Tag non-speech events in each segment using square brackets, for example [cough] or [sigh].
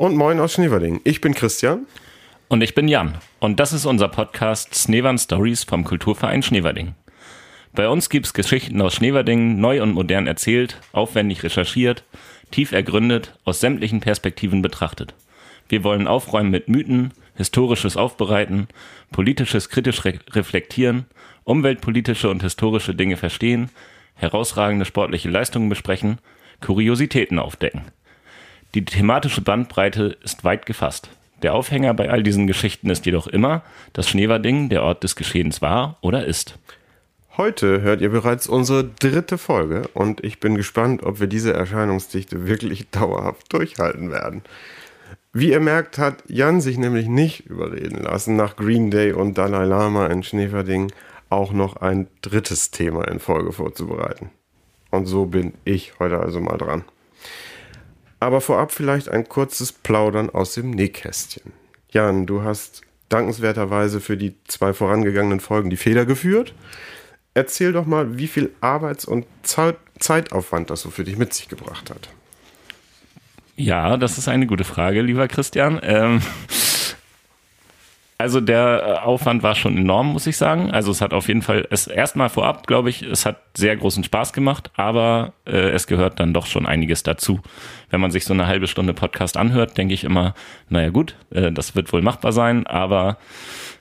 Und moin aus Schneverding. Ich bin Christian. Und ich bin Jan. Und das ist unser Podcast Snevern Stories vom Kulturverein Schneverding. Bei uns gibt's Geschichten aus Schneverding, neu und modern erzählt, aufwendig recherchiert, tief ergründet, aus sämtlichen Perspektiven betrachtet. Wir wollen aufräumen mit Mythen, historisches aufbereiten, politisches kritisch re reflektieren, umweltpolitische und historische Dinge verstehen, herausragende sportliche Leistungen besprechen, Kuriositäten aufdecken. Die thematische Bandbreite ist weit gefasst. Der Aufhänger bei all diesen Geschichten ist jedoch immer, dass Schneverding der Ort des Geschehens war oder ist. Heute hört ihr bereits unsere dritte Folge und ich bin gespannt, ob wir diese Erscheinungsdichte wirklich [laughs] dauerhaft durchhalten werden. Wie ihr merkt, hat Jan sich nämlich nicht überreden lassen, nach Green Day und Dalai Lama in Schneverding auch noch ein drittes Thema in Folge vorzubereiten. Und so bin ich heute also mal dran. Aber vorab vielleicht ein kurzes Plaudern aus dem Nähkästchen. Jan, du hast dankenswerterweise für die zwei vorangegangenen Folgen die Feder geführt. Erzähl doch mal, wie viel Arbeits- und Zeitaufwand das so für dich mit sich gebracht hat. Ja, das ist eine gute Frage, lieber Christian. Ähm, also der äh, Aufwand war schon enorm, muss ich sagen. Also es hat auf jeden Fall, es erstmal vorab, glaube ich, es hat sehr großen Spaß gemacht, aber äh, es gehört dann doch schon einiges dazu. Wenn man sich so eine halbe Stunde Podcast anhört, denke ich immer, naja gut, äh, das wird wohl machbar sein, aber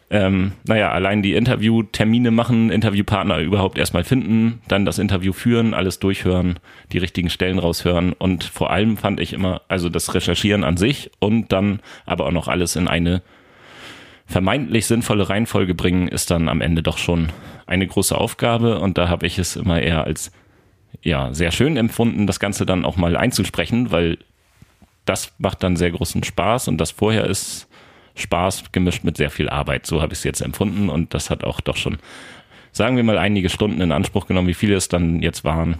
ähm, naja, allein die Interviewtermine machen, Interviewpartner überhaupt erstmal finden, dann das Interview führen, alles durchhören, die richtigen Stellen raushören und vor allem fand ich immer, also das Recherchieren an sich und dann aber auch noch alles in eine vermeintlich sinnvolle Reihenfolge bringen, ist dann am Ende doch schon eine große Aufgabe und da habe ich es immer eher als ja sehr schön empfunden, das Ganze dann auch mal einzusprechen, weil das macht dann sehr großen Spaß und das vorher ist Spaß gemischt mit sehr viel Arbeit. So habe ich es jetzt empfunden und das hat auch doch schon, sagen wir mal, einige Stunden in Anspruch genommen. Wie viele es dann jetzt waren,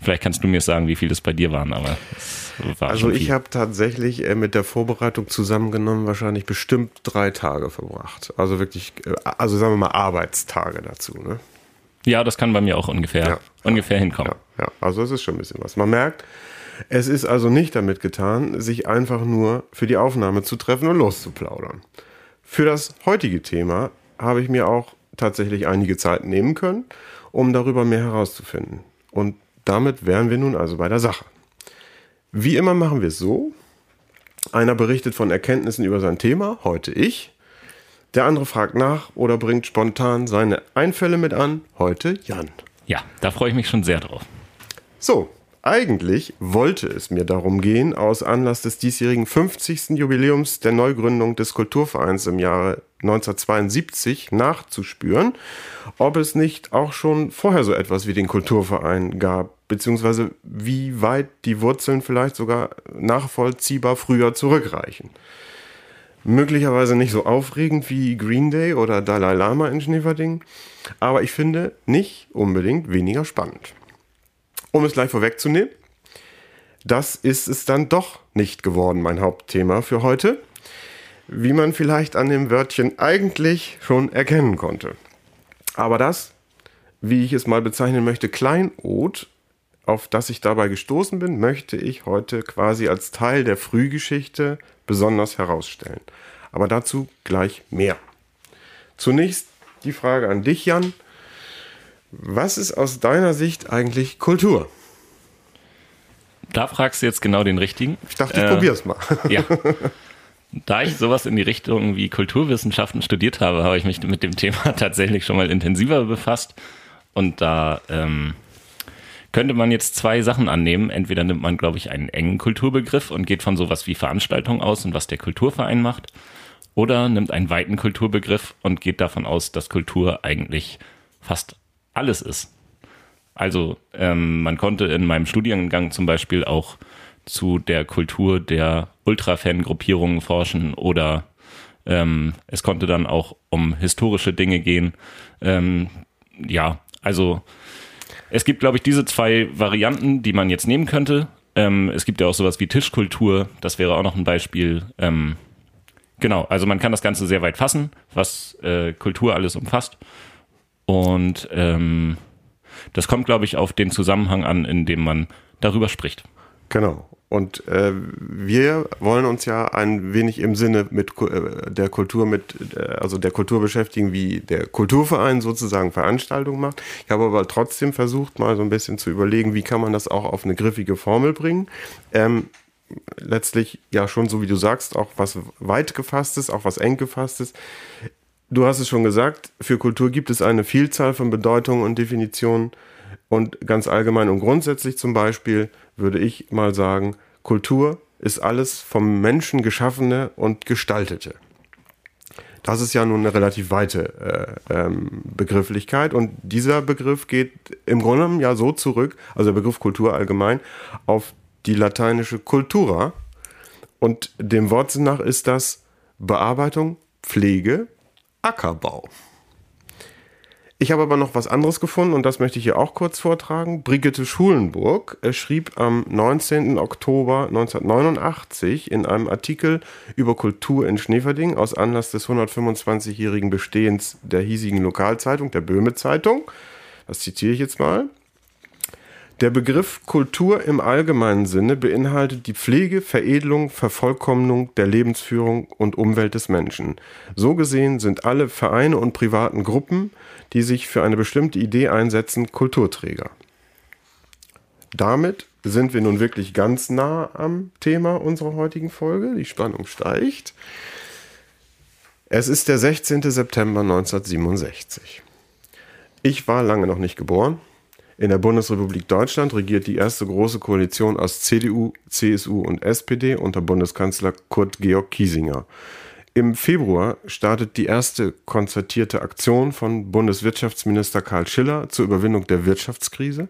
Vielleicht kannst du mir sagen, wie viele es bei dir waren, aber war Also ich habe tatsächlich äh, mit der Vorbereitung zusammengenommen wahrscheinlich bestimmt drei Tage verbracht. Also wirklich, äh, also sagen wir mal Arbeitstage dazu. Ne? Ja, das kann bei mir auch ungefähr, ja, ungefähr hinkommen. Ja, ja, also es ist schon ein bisschen was. Man merkt, es ist also nicht damit getan, sich einfach nur für die Aufnahme zu treffen und loszuplaudern. Für das heutige Thema habe ich mir auch tatsächlich einige Zeit nehmen können, um darüber mehr herauszufinden. Und damit wären wir nun also bei der Sache. Wie immer machen wir es so. Einer berichtet von Erkenntnissen über sein Thema, heute ich. Der andere fragt nach oder bringt spontan seine Einfälle mit an, heute Jan. Ja, da freue ich mich schon sehr drauf. So, eigentlich wollte es mir darum gehen, aus Anlass des diesjährigen 50. Jubiläums der Neugründung des Kulturvereins im Jahre 1972 nachzuspüren, ob es nicht auch schon vorher so etwas wie den Kulturverein gab, beziehungsweise wie weit die Wurzeln vielleicht sogar nachvollziehbar früher zurückreichen. Möglicherweise nicht so aufregend wie Green Day oder Dalai Lama in Schneverding, aber ich finde nicht unbedingt weniger spannend. Um es gleich vorwegzunehmen, das ist es dann doch nicht geworden, mein Hauptthema für heute, wie man vielleicht an dem Wörtchen eigentlich schon erkennen konnte. Aber das, wie ich es mal bezeichnen möchte, Kleinod, auf das ich dabei gestoßen bin, möchte ich heute quasi als Teil der Frühgeschichte besonders herausstellen. Aber dazu gleich mehr. Zunächst die Frage an dich, Jan. Was ist aus deiner Sicht eigentlich Kultur? Da fragst du jetzt genau den richtigen. Ich dachte, ich äh, probier's mal. Ja. [laughs] Da ich sowas in die Richtung wie Kulturwissenschaften studiert habe, habe ich mich mit dem Thema [laughs] tatsächlich schon mal intensiver befasst. Und da ähm, könnte man jetzt zwei Sachen annehmen. Entweder nimmt man, glaube ich, einen engen Kulturbegriff und geht von sowas wie Veranstaltung aus und was der Kulturverein macht. Oder nimmt einen weiten Kulturbegriff und geht davon aus, dass Kultur eigentlich fast alles ist. Also ähm, man konnte in meinem Studiengang zum Beispiel auch zu der Kultur der Ultra-Fan-Gruppierungen forschen oder ähm, es konnte dann auch um historische Dinge gehen. Ähm, ja, also es gibt, glaube ich, diese zwei Varianten, die man jetzt nehmen könnte. Ähm, es gibt ja auch sowas wie Tischkultur, das wäre auch noch ein Beispiel. Ähm, genau, also man kann das Ganze sehr weit fassen, was äh, Kultur alles umfasst. Und ähm, das kommt, glaube ich, auf den Zusammenhang an, in dem man darüber spricht. Genau. Und äh, wir wollen uns ja ein wenig im Sinne mit äh, der Kultur mit, äh, also der Kultur beschäftigen, wie der Kulturverein sozusagen Veranstaltungen macht. Ich habe aber trotzdem versucht, mal so ein bisschen zu überlegen, wie kann man das auch auf eine griffige Formel bringen. Ähm, letztlich ja schon, so wie du sagst, auch was weit gefasstes, auch was eng gefasstes. Du hast es schon gesagt, für Kultur gibt es eine Vielzahl von Bedeutungen und Definitionen. Und ganz allgemein und grundsätzlich zum Beispiel würde ich mal sagen, Kultur ist alles vom Menschen geschaffene und gestaltete. Das ist ja nun eine relativ weite äh, ähm, Begrifflichkeit und dieser Begriff geht im Grunde genommen ja so zurück, also der Begriff Kultur allgemein, auf die lateinische Cultura und dem Wortsinn nach ist das Bearbeitung, Pflege, Ackerbau. Ich habe aber noch was anderes gefunden und das möchte ich hier auch kurz vortragen. Brigitte Schulenburg schrieb am 19. Oktober 1989 in einem Artikel über Kultur in Schneverding aus Anlass des 125-jährigen Bestehens der hiesigen Lokalzeitung, der Böhme Zeitung, das zitiere ich jetzt mal, der Begriff Kultur im allgemeinen Sinne beinhaltet die Pflege, Veredelung, Vervollkommnung der Lebensführung und Umwelt des Menschen. So gesehen sind alle Vereine und privaten Gruppen, die sich für eine bestimmte Idee einsetzen, Kulturträger. Damit sind wir nun wirklich ganz nah am Thema unserer heutigen Folge. Die Spannung steigt. Es ist der 16. September 1967. Ich war lange noch nicht geboren. In der Bundesrepublik Deutschland regiert die erste große Koalition aus CDU, CSU und SPD unter Bundeskanzler Kurt Georg Kiesinger. Im Februar startet die erste konzertierte Aktion von Bundeswirtschaftsminister Karl Schiller zur Überwindung der Wirtschaftskrise.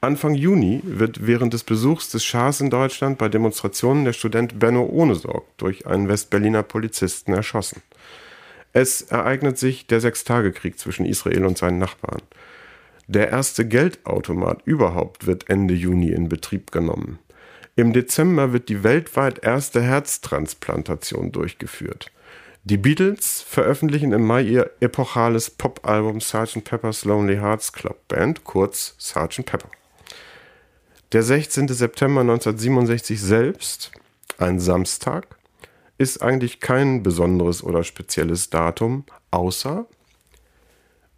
Anfang Juni wird während des Besuchs des Schahs in Deutschland bei Demonstrationen der Student Benno Ohnesorg durch einen Westberliner Polizisten erschossen. Es ereignet sich der Sechstagekrieg zwischen Israel und seinen Nachbarn. Der erste Geldautomat überhaupt wird Ende Juni in Betrieb genommen. Im Dezember wird die weltweit erste Herztransplantation durchgeführt. Die Beatles veröffentlichen im Mai ihr epochales Popalbum Sgt. Pepper's Lonely Hearts Club Band, kurz Sgt. Pepper. Der 16. September 1967 selbst, ein Samstag, ist eigentlich kein besonderes oder spezielles Datum, außer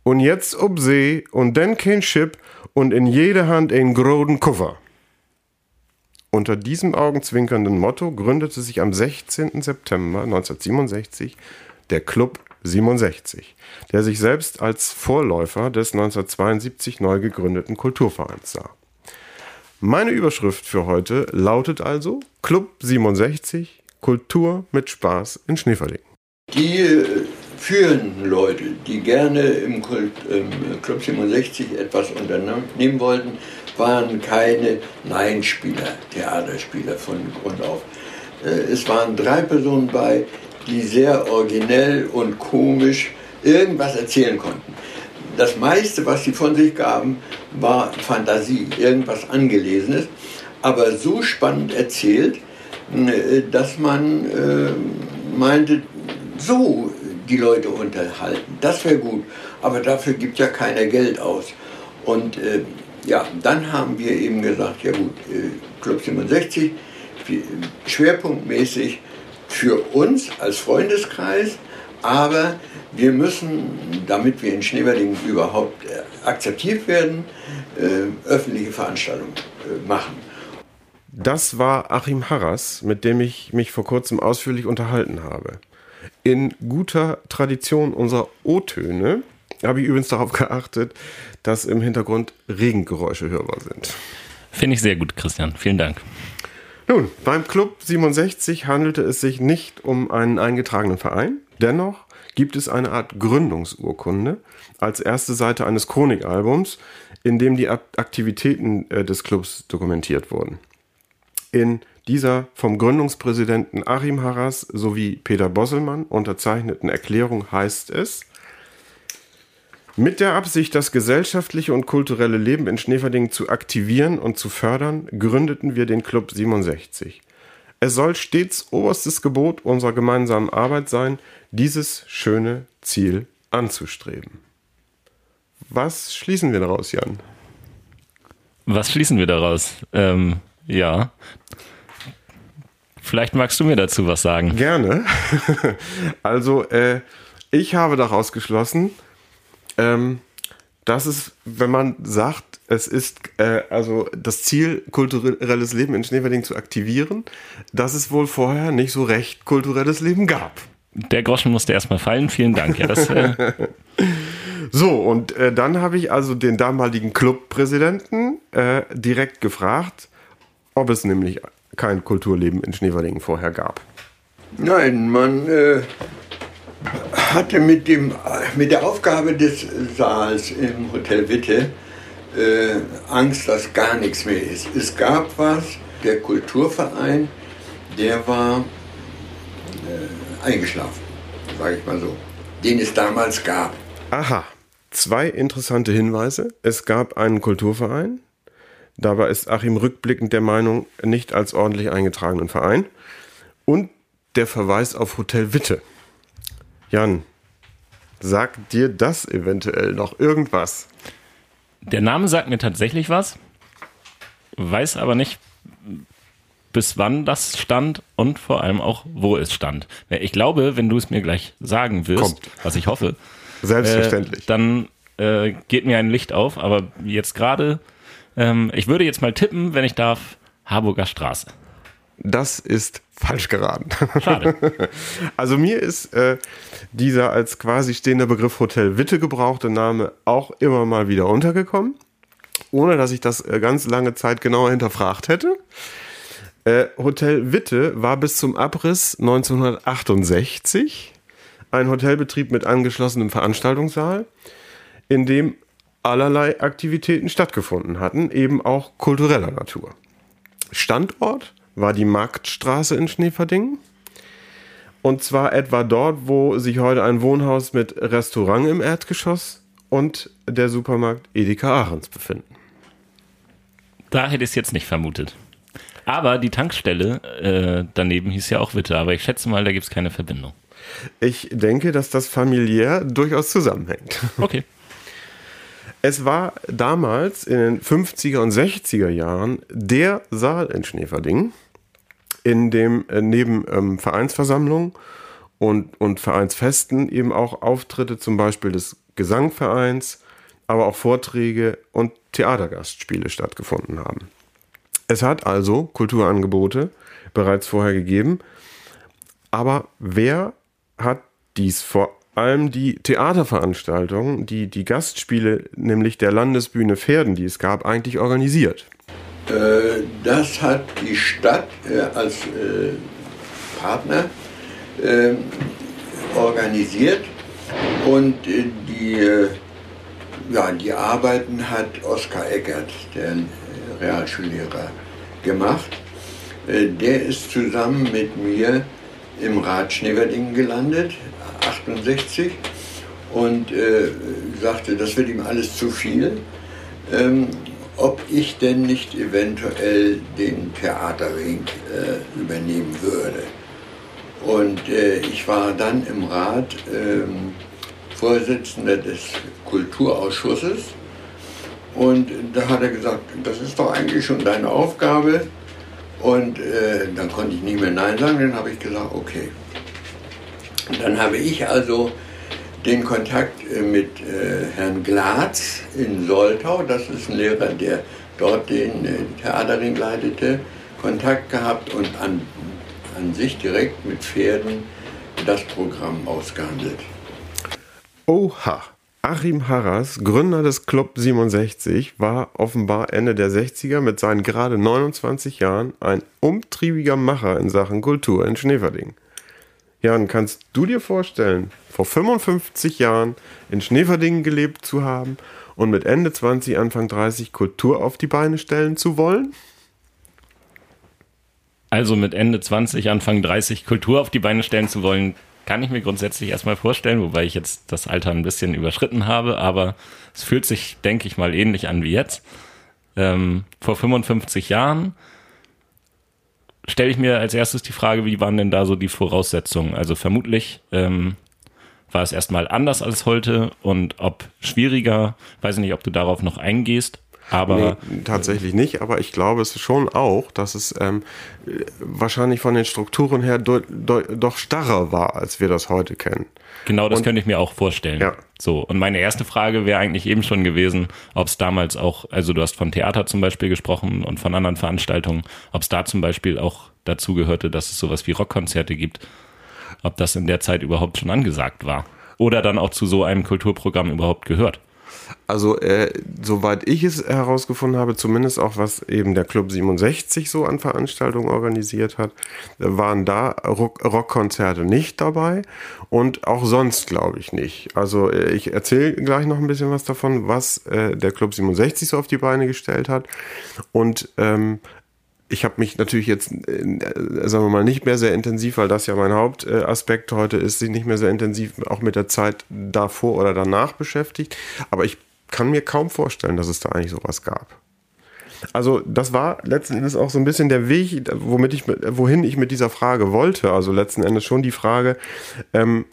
und jetzt ob See und dann kein Schiff und in jeder Hand ein großen Koffer. Unter diesem augenzwinkernden Motto gründete sich am 16. September 1967 der Club 67, der sich selbst als Vorläufer des 1972 neu gegründeten Kulturvereins sah. Meine Überschrift für heute lautet also Club 67 Kultur mit Spaß in Schneeverlegen. Die führenden Leute, die gerne im, Kult, im Club 67 etwas unternehmen wollten, waren keine Laienspieler, Theaterspieler von Grund auf. Äh, es waren drei Personen bei, die sehr originell und komisch irgendwas erzählen konnten. Das meiste, was sie von sich gaben, war Fantasie, irgendwas Angelesenes, aber so spannend erzählt, äh, dass man äh, meinte, so die Leute unterhalten. Das wäre gut, aber dafür gibt ja keiner Geld aus. Und äh, ja, dann haben wir eben gesagt, ja gut, äh, Club 67, schwerpunktmäßig für uns als Freundeskreis, aber wir müssen, damit wir in Schneeberdingen überhaupt äh, akzeptiert werden, äh, öffentliche Veranstaltungen äh, machen. Das war Achim Harras, mit dem ich mich vor kurzem ausführlich unterhalten habe. In guter Tradition unserer O-Töne habe ich übrigens darauf [laughs] geachtet, dass im Hintergrund Regengeräusche hörbar sind. Finde ich sehr gut, Christian. Vielen Dank. Nun, beim Club 67 handelte es sich nicht um einen eingetragenen Verein. Dennoch gibt es eine Art Gründungsurkunde als erste Seite eines Chronikalbums, in dem die Aktivitäten äh, des Clubs dokumentiert wurden. In dieser vom Gründungspräsidenten Achim Harras sowie Peter Bosselmann unterzeichneten Erklärung heißt es, mit der Absicht, das gesellschaftliche und kulturelle Leben in Schneverdingen zu aktivieren und zu fördern, gründeten wir den Club 67. Es soll stets oberstes Gebot unserer gemeinsamen Arbeit sein, dieses schöne Ziel anzustreben. Was schließen wir daraus, Jan? Was schließen wir daraus? Ähm, ja, Vielleicht magst du mir dazu was sagen. Gerne. [laughs] Also, äh, ich habe daraus geschlossen, ähm, dass es, wenn man sagt, es ist äh, also das Ziel, kulturelles Leben in Schneewerding zu aktivieren, dass es wohl vorher nicht so recht kulturelles Leben gab. Der Groschen musste erstmal fallen. Vielen Dank. Ja, das, äh [laughs] so, und äh, dann habe ich also den damaligen Clubpräsidenten äh, direkt gefragt, ob es nämlich kein Kulturleben in Schneewerdingen vorher gab. Nein, man äh, hatte mit, dem, mit der Aufgabe des Saals im Hotel Witte äh, Angst, dass gar nichts mehr ist. Es gab was, der Kulturverein, der war äh, eingeschlafen, sage ich mal so, den es damals gab. Aha, zwei interessante Hinweise. Es gab einen Kulturverein, dabei ist Achim rückblickend der Meinung, nicht als ordentlich eingetragenen Verein. Und der Verweis auf Hotel Witte. Jan, sagt dir das eventuell noch irgendwas? Der Name sagt mir tatsächlich was, weiß aber nicht, bis wann das stand und vor allem auch, wo es stand. Ich glaube, wenn du es mir gleich sagen wirst, Kommt. was ich hoffe, Selbstverständlich. Äh, dann äh, geht mir ein Licht auf, aber jetzt gerade, ähm, ich würde jetzt mal tippen, wenn ich darf, Harburger Straße. Das ist falsch geraten. Schade. [laughs] Also mir ist äh, dieser als quasi stehender Begriff Hotel Witte gebrauchte Name auch immer mal wieder untergekommen, ohne dass ich das äh, ganz lange Zeit genauer hinterfragt hätte. Äh, Hotel Witte war bis zum Abriss 1968 ein Hotelbetrieb mit angeschlossenem Veranstaltungssaal, in dem allerlei Aktivitäten stattgefunden hatten, eben auch kultureller Natur. Standort war die Marktstraße in Schneeverdingen. Und zwar etwa dort, wo sich heute ein Wohnhaus mit Restaurant im Erdgeschoss und der Supermarkt Edeka Ahrens befinden. Da hätte ich es jetzt nicht vermutet. Aber die Tankstelle äh, daneben hieß ja auch Witte, aber ich schätze mal, da gibt es keine Verbindung. Ich denke, dass das familiär durchaus zusammenhängt. Okay. Es war damals in den 50er und 60er Jahren der Saal in Schneeverding, in dem äh, neben ähm, Vereinsversammlungen und, und Vereinsfesten eben auch Auftritte zum Beispiel des Gesangvereins, aber auch Vorträge und Theatergastspiele stattgefunden haben. Es hat also Kulturangebote bereits vorher gegeben, aber wer hat dies vor allem die Theaterveranstaltungen, die die Gastspiele, nämlich der Landesbühne Pferden, die es gab, eigentlich organisiert? Äh, das hat die Stadt äh, als äh, Partner organisiert und die, ja, die Arbeiten hat Oskar Eckert, der Realschullehrer, gemacht. Der ist zusammen mit mir im Rat Schneverdingen gelandet, 68, und äh, sagte, das wird ihm alles zu viel. Ähm, ob ich denn nicht eventuell den Theaterring äh, übernehmen würde. Und äh, ich war dann im Rat ähm, Vorsitzender des Kulturausschusses. Und da hat er gesagt, das ist doch eigentlich schon deine Aufgabe. Und äh, dann konnte ich nicht mehr Nein sagen, dann habe ich gesagt, okay. Dann habe ich also den Kontakt äh, mit äh, Herrn Glatz in Soltau, das ist ein Lehrer, der dort den äh, Theaterring leitete, Kontakt gehabt und an, an sich direkt mit Pferden das Programm ausgehandelt. Oha! Achim Harras, Gründer des Club 67, war offenbar Ende der 60er mit seinen gerade 29 Jahren ein umtriebiger Macher in Sachen Kultur in Schneverding. Jan, kannst du dir vorstellen, vor 55 Jahren in Schneverdingen gelebt zu haben und mit Ende 20, Anfang 30 Kultur auf die Beine stellen zu wollen? Also mit Ende 20, Anfang 30 Kultur auf die Beine stellen zu wollen, kann ich mir grundsätzlich erstmal vorstellen, wobei ich jetzt das Alter ein bisschen überschritten habe, aber es fühlt sich, denke ich mal, ähnlich an wie jetzt. Ähm, vor 55 Jahren stelle ich mir als erstes die Frage, wie waren denn da so die Voraussetzungen? Also vermutlich ähm, war es erstmal anders als heute und ob schwieriger, weiß ich nicht, ob du darauf noch eingehst. Aber nee, tatsächlich nicht, aber ich glaube es schon auch, dass es ähm, wahrscheinlich von den Strukturen her do, do, doch starrer war, als wir das heute kennen. Genau, das und, könnte ich mir auch vorstellen. Ja. So, und meine erste Frage wäre eigentlich eben schon gewesen, ob es damals auch, also du hast von Theater zum Beispiel gesprochen und von anderen Veranstaltungen, ob es da zum Beispiel auch dazu gehörte, dass es sowas wie Rockkonzerte gibt, ob das in der Zeit überhaupt schon angesagt war. Oder dann auch zu so einem Kulturprogramm überhaupt gehört. Also, äh, soweit ich es herausgefunden habe, zumindest auch was eben der Club 67 so an Veranstaltungen organisiert hat, waren da Rock Rockkonzerte nicht dabei und auch sonst glaube ich nicht. Also, äh, ich erzähle gleich noch ein bisschen was davon, was äh, der Club 67 so auf die Beine gestellt hat. Und ähm, ich habe mich natürlich jetzt, äh, sagen wir mal, nicht mehr sehr intensiv, weil das ja mein Hauptaspekt heute ist, sich nicht mehr sehr intensiv auch mit der Zeit davor oder danach beschäftigt. Aber ich kann mir kaum vorstellen, dass es da eigentlich sowas gab. Also das war letzten Endes auch so ein bisschen der Weg, womit ich, wohin ich mit dieser Frage wollte. Also letzten Endes schon die Frage, ähm,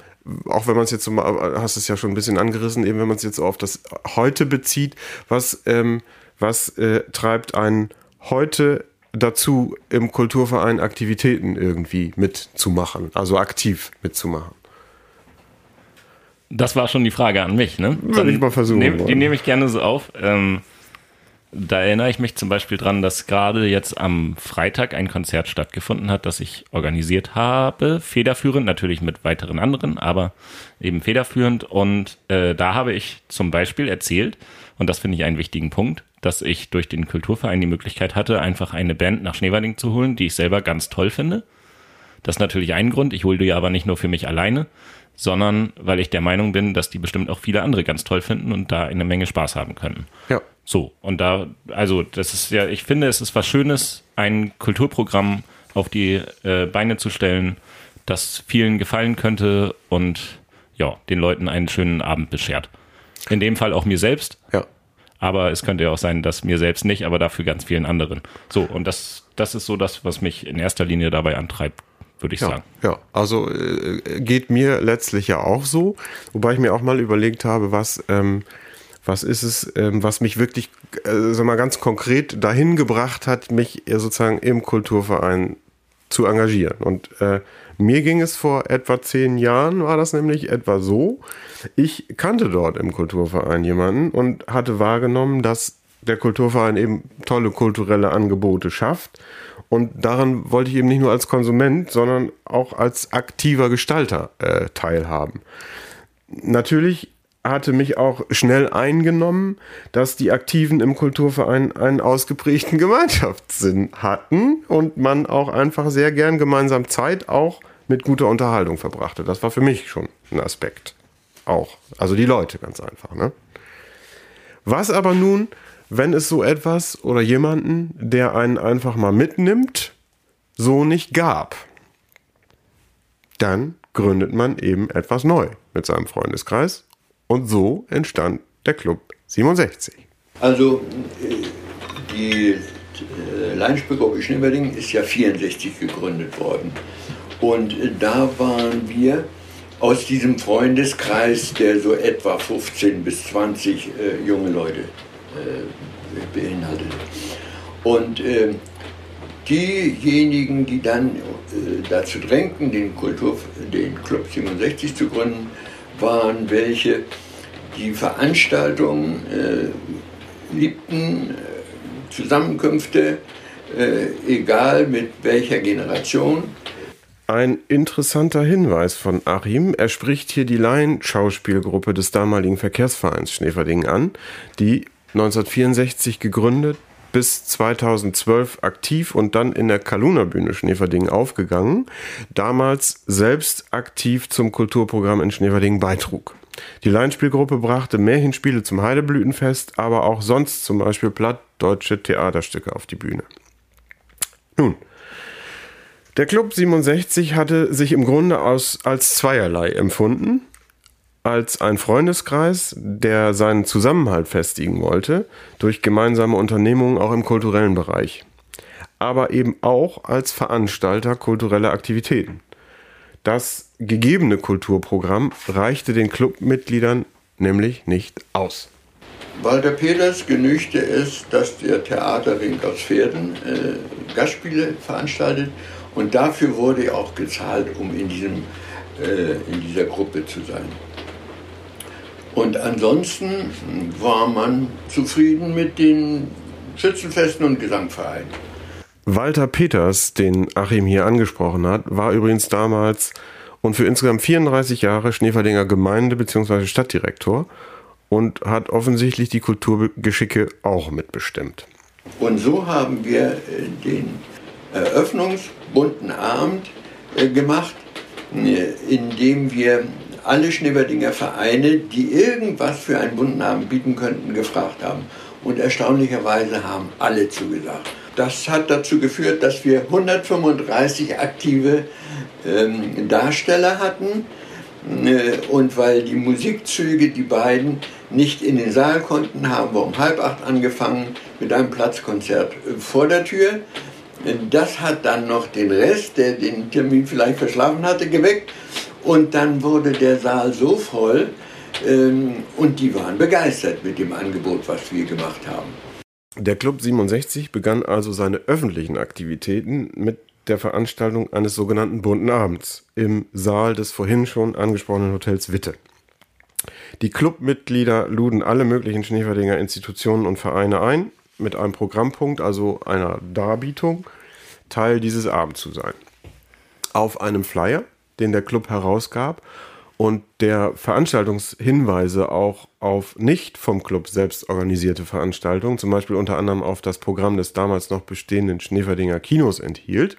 auch wenn man es jetzt so mal, hast es ja schon ein bisschen angerissen, eben wenn man es jetzt auf das Heute bezieht, was, ähm, was äh, treibt einen heute dazu, im Kulturverein Aktivitäten irgendwie mitzumachen, also aktiv mitzumachen? Das war schon die Frage an mich, ne? Würde ich mal versuchen. Nehm, die nehme ich gerne so auf. Ähm, da erinnere ich mich zum Beispiel dran, dass gerade jetzt am Freitag ein Konzert stattgefunden hat, das ich organisiert habe, federführend, natürlich mit weiteren anderen, aber eben federführend. Und äh, da habe ich zum Beispiel erzählt, und das finde ich einen wichtigen Punkt, dass ich durch den Kulturverein die Möglichkeit hatte, einfach eine Band nach Schneewalding zu holen, die ich selber ganz toll finde. Das ist natürlich ein Grund. Ich hole die aber nicht nur für mich alleine, sondern weil ich der Meinung bin, dass die bestimmt auch viele andere ganz toll finden und da eine Menge Spaß haben können. Ja. So, und da, also das ist ja, ich finde, es ist was Schönes, ein Kulturprogramm auf die äh, Beine zu stellen, das vielen gefallen könnte und ja, den Leuten einen schönen Abend beschert. In dem Fall auch mir selbst. Aber es könnte ja auch sein, dass mir selbst nicht, aber dafür ganz vielen anderen. So, und das, das ist so das, was mich in erster Linie dabei antreibt, würde ich ja, sagen. Ja, also äh, geht mir letztlich ja auch so, wobei ich mir auch mal überlegt habe, was, ähm, was ist es, ähm, was mich wirklich, äh, sag mal, ganz konkret dahin gebracht hat, mich sozusagen im Kulturverein zu engagieren. Und äh, mir ging es vor etwa zehn Jahren, war das nämlich etwa so. Ich kannte dort im Kulturverein jemanden und hatte wahrgenommen, dass der Kulturverein eben tolle kulturelle Angebote schafft. Und daran wollte ich eben nicht nur als Konsument, sondern auch als aktiver Gestalter äh, teilhaben. Natürlich hatte mich auch schnell eingenommen, dass die Aktiven im Kulturverein einen ausgeprägten Gemeinschaftssinn hatten und man auch einfach sehr gern gemeinsam Zeit auch mit guter Unterhaltung verbrachte. Das war für mich schon ein Aspekt. Auch. Also die Leute ganz einfach. Ne? Was aber nun, wenn es so etwas oder jemanden, der einen einfach mal mitnimmt, so nicht gab? Dann gründet man eben etwas neu mit seinem Freundeskreis und so entstand der Club 67. Also die äh, Leinspülgruppe Schneeberding ist ja 64 gegründet worden. Und da waren wir aus diesem Freundeskreis, der so etwa 15 bis 20 äh, junge Leute äh, beinhaltet. Und äh, diejenigen, die dann äh, dazu drängten, den, Kultur, den Club 67 zu gründen, waren welche, die Veranstaltungen äh, liebten, äh, Zusammenkünfte, egal mit welcher Generation ein interessanter Hinweis von Achim. Er spricht hier die Laienschauspielgruppe des damaligen Verkehrsvereins Schneeverding an, die 1964 gegründet, bis 2012 aktiv und dann in der Kaluna Bühne Schneeverding aufgegangen, damals selbst aktiv zum Kulturprogramm in Schneeverding beitrug. Die Laienspielgruppe brachte Märchenspiele zum Heideblütenfest, aber auch sonst zum Beispiel plattdeutsche Theaterstücke auf die Bühne. Nun, der Club 67 hatte sich im Grunde aus, als zweierlei empfunden. Als ein Freundeskreis, der seinen Zusammenhalt festigen wollte, durch gemeinsame Unternehmungen auch im kulturellen Bereich. Aber eben auch als Veranstalter kultureller Aktivitäten. Das gegebene Kulturprogramm reichte den Clubmitgliedern nämlich nicht aus. Walter Peters genügte es, dass der Theaterring aus Pferden äh, Gastspiele veranstaltet und dafür wurde er auch gezahlt, um in, diesem, äh, in dieser Gruppe zu sein. Und ansonsten war man zufrieden mit den Schützenfesten und Gesangvereinen. Walter Peters, den Achim hier angesprochen hat, war übrigens damals und für insgesamt 34 Jahre Schneeferdinger Gemeinde- bzw. Stadtdirektor und hat offensichtlich die Kulturgeschicke auch mitbestimmt. Und so haben wir äh, den eröffnungsbunten Abend äh, gemacht, äh, indem wir alle Schneeberdinger Vereine, die irgendwas für einen bunten Abend bieten könnten, gefragt haben. Und erstaunlicherweise haben alle zugesagt. Das hat dazu geführt, dass wir 135 aktive ähm, Darsteller hatten. Äh, und weil die Musikzüge, die beiden, nicht in den Saal konnten, haben wir um halb acht angefangen mit einem Platzkonzert äh, vor der Tür. Das hat dann noch den Rest, der den Termin vielleicht verschlafen hatte, geweckt. Und dann wurde der Saal so voll ähm, und die waren begeistert mit dem Angebot, was wir gemacht haben. Der Club 67 begann also seine öffentlichen Aktivitäten mit der Veranstaltung eines sogenannten bunten Abends im Saal des vorhin schon angesprochenen Hotels Witte. Die Clubmitglieder luden alle möglichen Schneeferdinger Institutionen und Vereine ein, mit einem Programmpunkt, also einer Darbietung, Teil dieses Abends zu sein. Auf einem Flyer, den der Club herausgab und der Veranstaltungshinweise auch auf nicht vom Club selbst organisierte Veranstaltungen, zum Beispiel unter anderem auf das Programm des damals noch bestehenden Schneeferdinger Kinos enthielt,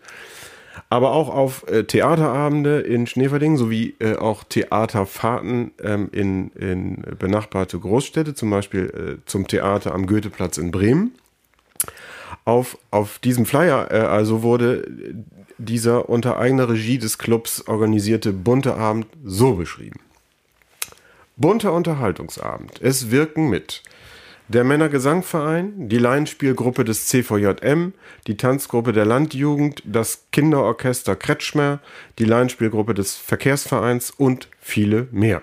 aber auch auf äh, Theaterabende in Schneeverding sowie äh, auch Theaterfahrten ähm, in, in benachbarte Großstädte, zum Beispiel äh, zum Theater am Goetheplatz in Bremen. Auf, auf diesem Flyer äh, also wurde dieser unter eigener Regie des Clubs organisierte bunte Abend so beschrieben. Bunter Unterhaltungsabend. Es wirken mit der Männergesangverein, die Laienspielgruppe des CVJM, die Tanzgruppe der Landjugend, das Kinderorchester Kretschmer, die Laienspielgruppe des Verkehrsvereins und viele mehr.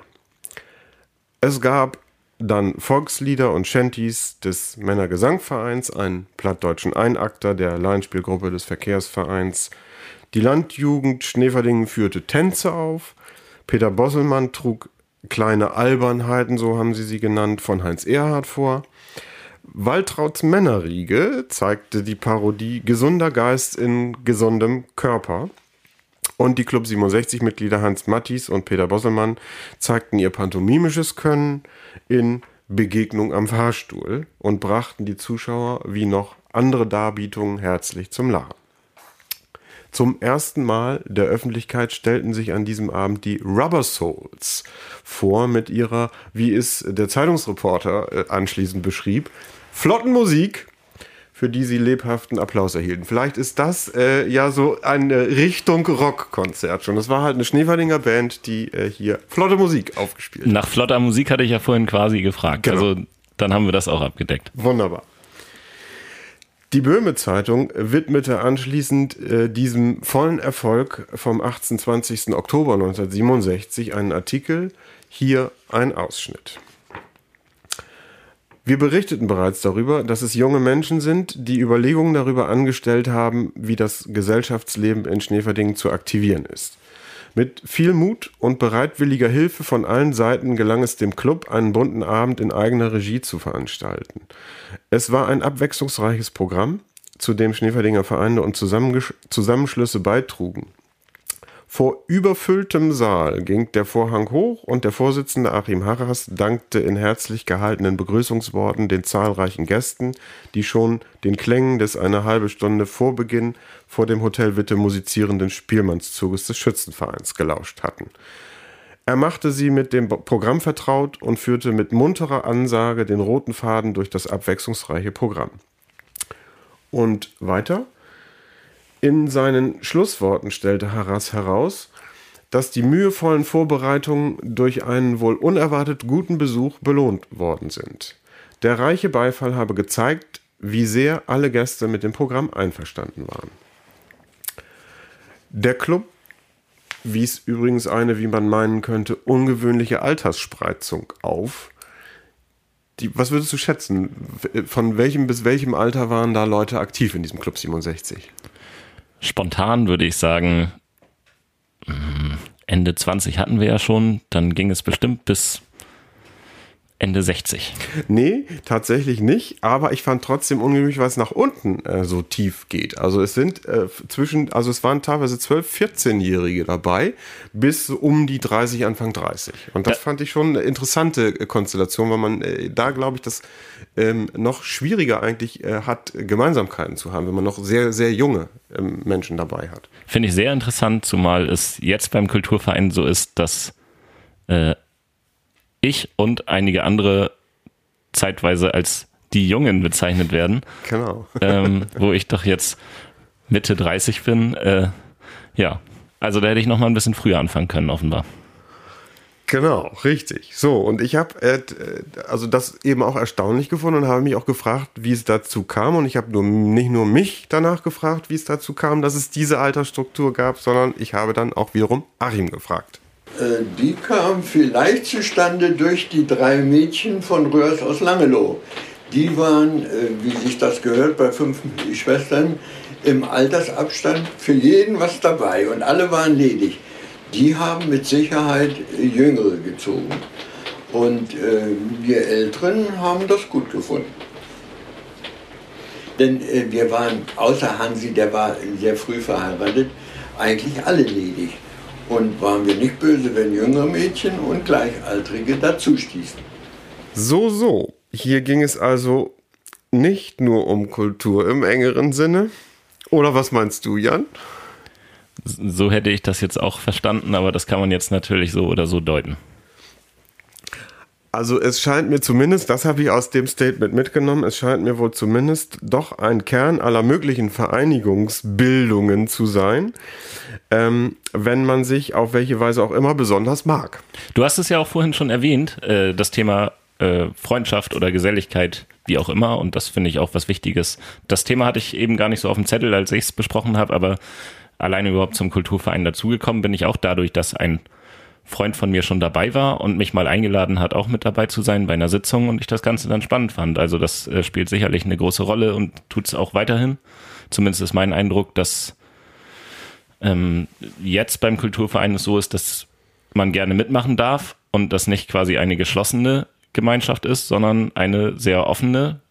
Es gab dann Volkslieder und Shanties des Männergesangvereins, einen plattdeutschen Einakter der Laienspielgruppe des Verkehrsvereins. Die Landjugend Schneverdingen führte Tänze auf. Peter Bosselmann trug kleine Albernheiten, so haben sie sie genannt, von Heinz Erhard vor. Waltrauts Männerriege zeigte die Parodie Gesunder Geist in gesundem Körper. Und die Club 67-Mitglieder Hans Mattis und Peter Bosselmann zeigten ihr pantomimisches Können in Begegnung am Fahrstuhl und brachten die Zuschauer wie noch andere Darbietungen herzlich zum Lachen. Zum ersten Mal der Öffentlichkeit stellten sich an diesem Abend die Rubber Souls vor mit ihrer, wie es der Zeitungsreporter äh, anschließend beschrieb, flotten Musik, für die sie lebhaften Applaus erhielten. Vielleicht ist das äh, ja so eine Richtung Rockkonzert schon. Das war halt eine Schneeferdinger Band, die äh, hier flotte Musik aufgespielt hat. Nach flotter Musik hatte ich ja vorhin quasi gefragt. Genau. Also dann haben wir das auch abgedeckt. Wunderbar. Die Böhme Zeitung widmete anschließend äh, diesem vollen Erfolg vom 18. 20. Oktober 1967 einen Artikel, hier ein Ausschnitt. Wir berichteten bereits darüber, dass es junge Menschen sind, die Überlegungen darüber angestellt haben, wie das Gesellschaftsleben in Schneeverdingen zu aktivieren ist. Mit viel Mut und bereitwilliger Hilfe von allen Seiten gelang es dem Club, einen bunten Abend in eigener Regie zu veranstalten. Es war ein abwechslungsreiches Programm, zu dem Schneeferdinger Vereine und Zusammenschlüsse beitrugen. Vor überfülltem Saal ging der Vorhang hoch und der Vorsitzende Achim Harras dankte in herzlich gehaltenen Begrüßungsworten den zahlreichen Gästen, die schon den Klängen des eine halbe Stunde vor Beginn vor dem Hotel Witte musizierenden Spielmannszuges des Schützenvereins gelauscht hatten. Er machte sie mit dem Programm vertraut und führte mit munterer Ansage den roten Faden durch das abwechslungsreiche Programm. Und weiter? In seinen Schlussworten stellte Harras heraus, dass die mühevollen Vorbereitungen durch einen wohl unerwartet guten Besuch belohnt worden sind. Der reiche Beifall habe gezeigt, wie sehr alle Gäste mit dem Programm einverstanden waren. Der Club wies übrigens eine, wie man meinen könnte, ungewöhnliche Altersspreizung auf. die, was würdest du schätzen? Von welchem bis welchem Alter waren da Leute aktiv in diesem Club 67? Spontan würde ich sagen, hm, Ende 20 hatten wir ja schon, dann ging es bestimmt bis Ende 60. Nee, tatsächlich nicht, aber ich fand trotzdem ungewöhnlich, weil es nach unten äh, so tief geht. Also es sind äh, zwischen, also es waren teilweise 12, 14-Jährige dabei, bis um die 30, Anfang 30. Und das da, fand ich schon eine interessante äh, Konstellation, weil man äh, da, glaube ich, das ähm, noch schwieriger eigentlich äh, hat, Gemeinsamkeiten zu haben, wenn man noch sehr, sehr junge ähm, Menschen dabei hat. Finde ich sehr interessant, zumal es jetzt beim Kulturverein so ist, dass äh, ich und einige andere zeitweise als die Jungen bezeichnet werden. Genau. [laughs] ähm, wo ich doch jetzt Mitte 30 bin. Äh, ja, also da hätte ich noch mal ein bisschen früher anfangen können, offenbar. Genau, richtig. So, und ich habe äh, also das eben auch erstaunlich gefunden und habe mich auch gefragt, wie es dazu kam. Und ich habe nur nicht nur mich danach gefragt, wie es dazu kam, dass es diese Altersstruktur gab, sondern ich habe dann auch wiederum Achim gefragt. Äh, die kam vielleicht zustande durch die drei Mädchen von Röhrs aus Langeloh. Die waren, äh, wie sich das gehört, bei fünf Schwestern im Altersabstand für jeden was dabei und alle waren ledig. Die haben mit Sicherheit Jüngere gezogen. Und äh, wir Älteren haben das gut gefunden. Denn äh, wir waren, außer Hansi, der war sehr früh verheiratet, eigentlich alle ledig. Und waren wir nicht böse, wenn jüngere Mädchen und Gleichaltrige dazu stießen. So, so. Hier ging es also nicht nur um Kultur im engeren Sinne. Oder was meinst du, Jan? So hätte ich das jetzt auch verstanden, aber das kann man jetzt natürlich so oder so deuten. Also es scheint mir zumindest, das habe ich aus dem Statement mitgenommen, es scheint mir wohl zumindest doch ein Kern aller möglichen Vereinigungsbildungen zu sein, ähm, wenn man sich auf welche Weise auch immer besonders mag. Du hast es ja auch vorhin schon erwähnt, äh, das Thema äh, Freundschaft oder Geselligkeit, wie auch immer, und das finde ich auch was Wichtiges. Das Thema hatte ich eben gar nicht so auf dem Zettel, als ich es besprochen habe, aber alleine überhaupt zum Kulturverein dazugekommen bin ich auch dadurch, dass ein Freund von mir schon dabei war und mich mal eingeladen hat, auch mit dabei zu sein bei einer Sitzung und ich das Ganze dann spannend fand. Also das äh, spielt sicherlich eine große Rolle und tut es auch weiterhin. Zumindest ist mein Eindruck, dass ähm, jetzt beim Kulturverein es so ist, dass man gerne mitmachen darf und das nicht quasi eine geschlossene Gemeinschaft ist, sondern eine sehr offene,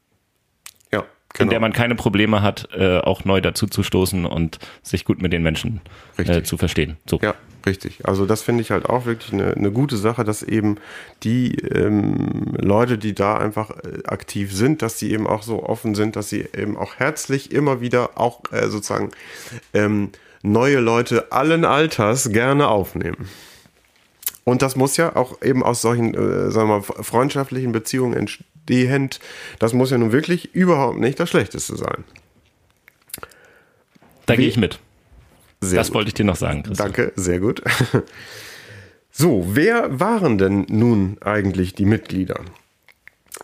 genau. in der man keine Probleme hat, äh, auch neu dazu zu stoßen und sich gut mit den Menschen äh, zu verstehen. So. Ja, Richtig. Also das finde ich halt auch wirklich eine, eine gute Sache, dass eben die ähm, Leute, die da einfach äh, aktiv sind, dass sie eben auch so offen sind, dass sie eben auch herzlich immer wieder auch äh, sozusagen ähm, neue Leute allen Alters gerne aufnehmen. Und das muss ja auch eben aus solchen, äh, sagen wir mal, freundschaftlichen Beziehungen entstehend, das muss ja nun wirklich überhaupt nicht das Schlechteste sein. Da gehe ich mit. Sehr das gut. wollte ich dir noch sagen, Christian. Danke, sehr gut. [laughs] So, wer waren denn nun eigentlich die Mitglieder?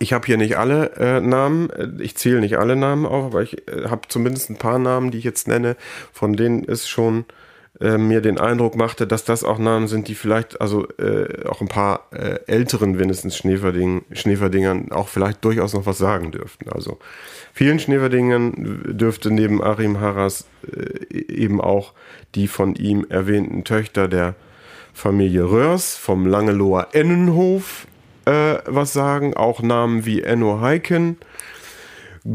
Ich habe hier nicht alle äh, Namen, äh, ich zähle nicht alle Namen auf, aber ich äh, habe zumindest ein paar Namen, die ich jetzt nenne, von denen es schon äh, mir den Eindruck machte, dass das auch Namen sind, die vielleicht, also äh, auch ein paar äh, älteren wenigstens Schneeverding, Schneeverdingern auch vielleicht durchaus noch was sagen dürften. Also vielen Schneeverdingern dürfte neben Arim Harras äh, eben auch die von ihm erwähnten Töchter der Familie Röhrs vom Langeloher Ennenhof äh, was sagen. Auch Namen wie Enno Heiken,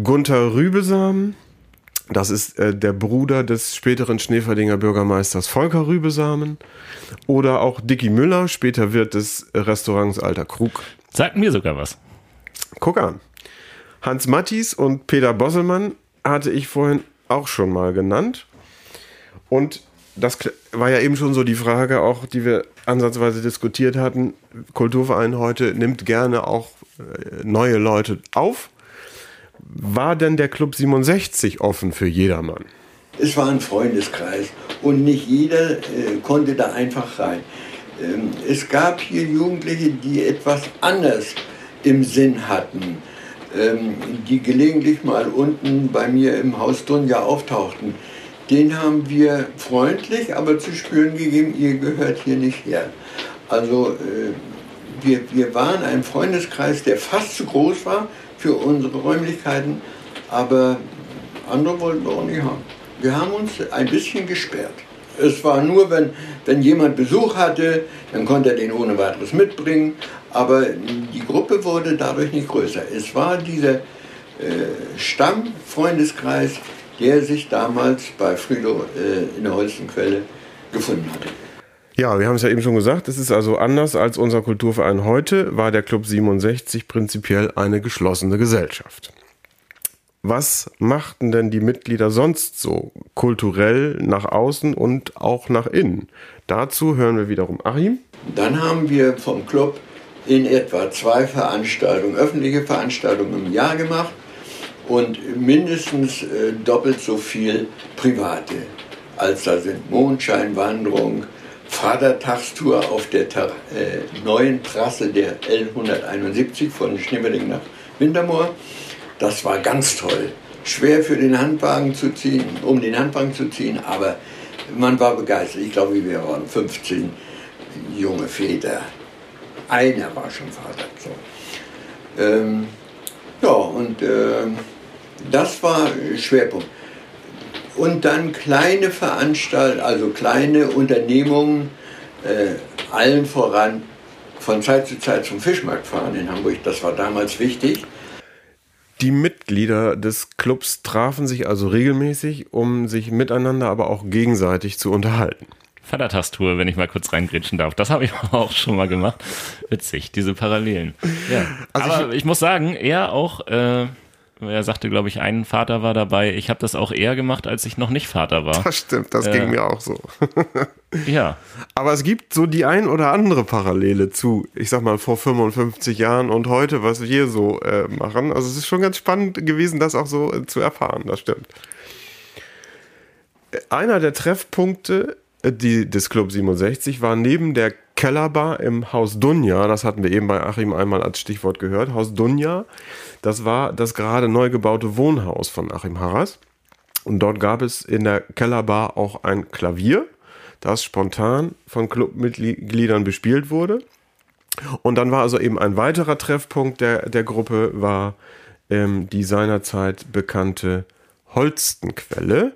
Gunther Rübesam, das ist äh, der Bruder des späteren Schneeferdinger Bürgermeisters Volker Rübesamen. Oder auch Dicky Müller, später Wirt des Restaurants Alter Krug. Sagt mir sogar was. Guck an. Hans Mattis und Peter Bosselmann hatte ich vorhin auch schon mal genannt. Und das war ja eben schon so die Frage, auch die wir ansatzweise diskutiert hatten. Kulturverein heute nimmt gerne auch äh, neue Leute auf. War denn der Club 67 offen für jedermann? Es war ein Freundeskreis und nicht jeder äh, konnte da einfach rein. Ähm, es gab hier Jugendliche, die etwas anders im Sinn hatten, ähm, die gelegentlich mal unten bei mir im Haus Dunja auftauchten. Den haben wir freundlich, aber zu spüren gegeben, ihr gehört hier nicht her. Also äh, wir, wir waren ein Freundeskreis, der fast zu groß war für unsere Räumlichkeiten, aber andere wollten wir auch nicht haben. Wir haben uns ein bisschen gesperrt. Es war nur, wenn, wenn jemand Besuch hatte, dann konnte er den ohne weiteres mitbringen, aber die Gruppe wurde dadurch nicht größer. Es war dieser äh, Stammfreundeskreis, der sich damals bei Frido äh, in der Holstenquelle gefunden hatte. Ja, wir haben es ja eben schon gesagt, es ist also anders als unser Kulturverein heute, war der Club 67 prinzipiell eine geschlossene Gesellschaft. Was machten denn die Mitglieder sonst so kulturell nach außen und auch nach innen? Dazu hören wir wiederum Achim. Dann haben wir vom Club in etwa zwei Veranstaltungen, öffentliche Veranstaltungen im Jahr gemacht und mindestens äh, doppelt so viel private, als da sind Mondscheinwanderung, Vatertagstour auf der äh, neuen Trasse der L171 von Schneeberling nach Wintermoor. Das war ganz toll. Schwer für den Handwagen zu ziehen, um den Handwagen zu ziehen, aber man war begeistert. Ich glaube, wir waren 15 junge Väter. Einer war schon Vater. So. Ähm, ja, und äh, das war Schwerpunkt und dann kleine Veranstaltungen, also kleine Unternehmungen, äh, allen voran von Zeit zu Zeit zum Fischmarkt fahren in Hamburg. Das war damals wichtig. Die Mitglieder des Clubs trafen sich also regelmäßig, um sich miteinander, aber auch gegenseitig zu unterhalten. Vatertagstour, wenn ich mal kurz reingrätschen darf. Das habe ich [laughs] auch schon mal gemacht. Witzig, diese Parallelen. Ja. Also aber ich, ich, muss sagen, eher auch äh, er sagte, glaube ich, ein Vater war dabei. Ich habe das auch eher gemacht, als ich noch nicht Vater war. Das stimmt, das äh, ging mir auch so. [laughs] [laughs] ja. Aber es gibt so die ein oder andere Parallele zu, ich sag mal, vor 55 Jahren und heute, was wir so äh, machen. Also es ist schon ganz spannend gewesen, das auch so äh, zu erfahren, das stimmt. Einer der Treffpunkte äh, die, des Club 67 war neben der Kellerbar im Haus Dunja, das hatten wir eben bei Achim einmal als Stichwort gehört, Haus Dunja, das war das gerade neu gebaute Wohnhaus von Achim Harras. Und dort gab es in der Kellerbar auch ein Klavier, das spontan von Clubmitgliedern bespielt wurde. Und dann war also eben ein weiterer Treffpunkt der, der Gruppe, war ähm, die seinerzeit bekannte Holstenquelle,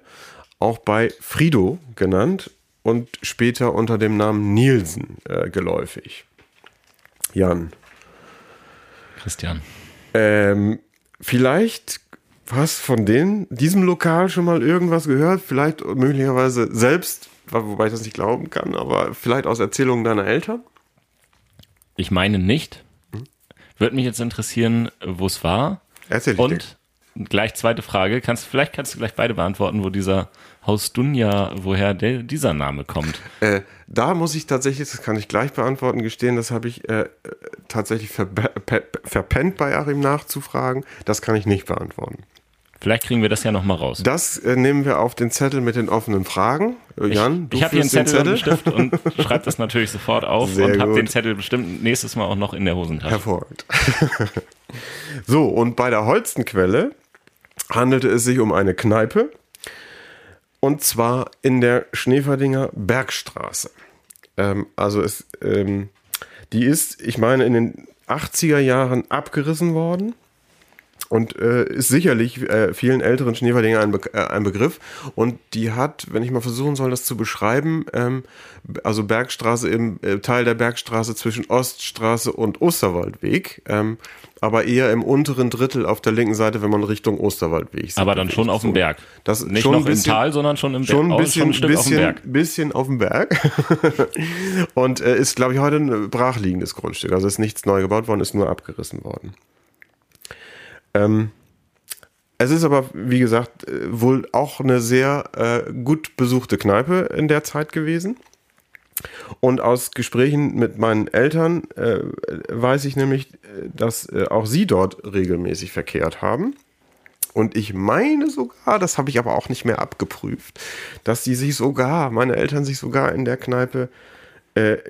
auch bei Frido genannt und später unter dem Namen Nielsen äh, geläufig. Jan. Christian. Ähm, vielleicht hast von denen, diesem Lokal schon mal irgendwas gehört? Vielleicht möglicherweise selbst, wobei ich das nicht glauben kann, aber vielleicht aus Erzählungen deiner Eltern? Ich meine nicht. Hm? Würde mich jetzt interessieren, wo es war. Erzähl ich Und dir. gleich zweite Frage. Kannst, vielleicht kannst du gleich beide beantworten, wo dieser Haus Dunja, woher der, dieser Name kommt. Äh, da muss ich tatsächlich, das kann ich gleich beantworten, gestehen, das habe ich äh, tatsächlich verpennt bei Achim nachzufragen. Das kann ich nicht beantworten. Vielleicht kriegen wir das ja nochmal raus. Das äh, nehmen wir auf den Zettel mit den offenen Fragen. Jan, ich, ich habe hier einen Zettel, Zettel? Und, Stift und schreibe das natürlich sofort auf Sehr und habe den Zettel bestimmt nächstes Mal auch noch in der Hosentasche. Hervorragend. [laughs] so, und bei der Holstenquelle handelte es sich um eine Kneipe und zwar in der Schneeferdinger Bergstraße. Ähm, also es, ähm, die ist, ich meine, in den 80er Jahren abgerissen worden und äh, ist sicherlich äh, vielen älteren Schneeferdinger ein, Be äh, ein, Begriff. Und die hat, wenn ich mal versuchen soll, das zu beschreiben, ähm, also Bergstraße im äh, Teil der Bergstraße zwischen Oststraße und Osterwaldweg. Ähm, aber eher im unteren Drittel auf der linken Seite, wenn man Richtung Osterwaldweg sieht. Aber dann schon auf dem Berg. Das Nicht schon noch bisschen, im Tal, sondern schon im Berg. Schon ein bisschen, schon ein bisschen, auf dem Berg. bisschen auf dem Berg. [laughs] und äh, ist, glaube ich, heute ein brachliegendes Grundstück. Also ist nichts neu gebaut worden, ist nur abgerissen worden. Ähm, es ist aber, wie gesagt, äh, wohl auch eine sehr äh, gut besuchte Kneipe in der Zeit gewesen. Und aus Gesprächen mit meinen Eltern äh, weiß ich nämlich, dass äh, auch sie dort regelmäßig verkehrt haben. Und ich meine sogar, das habe ich aber auch nicht mehr abgeprüft, dass sie sich sogar, meine Eltern sich sogar in der Kneipe äh,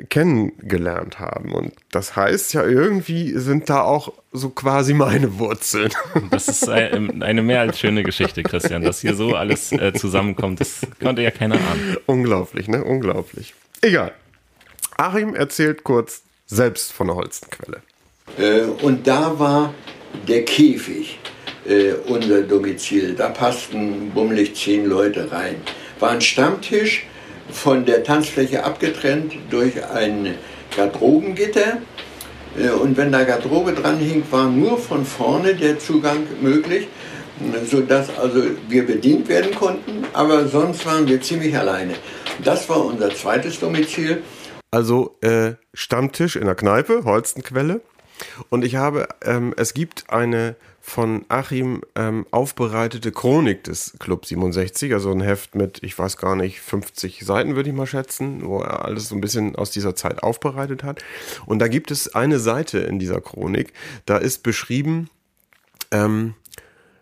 kennengelernt haben. Und das heißt ja, irgendwie sind da auch so quasi meine Wurzeln. [laughs] Das ist eine mehr als schöne Geschichte, Christian, dass hier so alles äh, zusammenkommt. Das konnte ja keiner ahnen. Unglaublich, ne? Unglaublich. Egal. Achim erzählt kurz selbst von der Holstenquelle. Äh, und da war der Käfig äh, unser Domizil. Da passten bummelig zehn Leute rein. War ein Stammtisch von der Tanzfläche abgetrennt durch ein Garderobengitter. Äh, und wenn da Garderobe dran hing, war nur von vorne der Zugang möglich, sodass also wir bedient werden konnten, aber sonst waren wir ziemlich alleine. Das war unser zweites Domizil. Also äh, Stammtisch in der Kneipe, Holstenquelle. Und ich habe, ähm, es gibt eine von Achim ähm, aufbereitete Chronik des Club 67, also ein Heft mit, ich weiß gar nicht, 50 Seiten würde ich mal schätzen, wo er alles so ein bisschen aus dieser Zeit aufbereitet hat. Und da gibt es eine Seite in dieser Chronik, da ist beschrieben, ähm,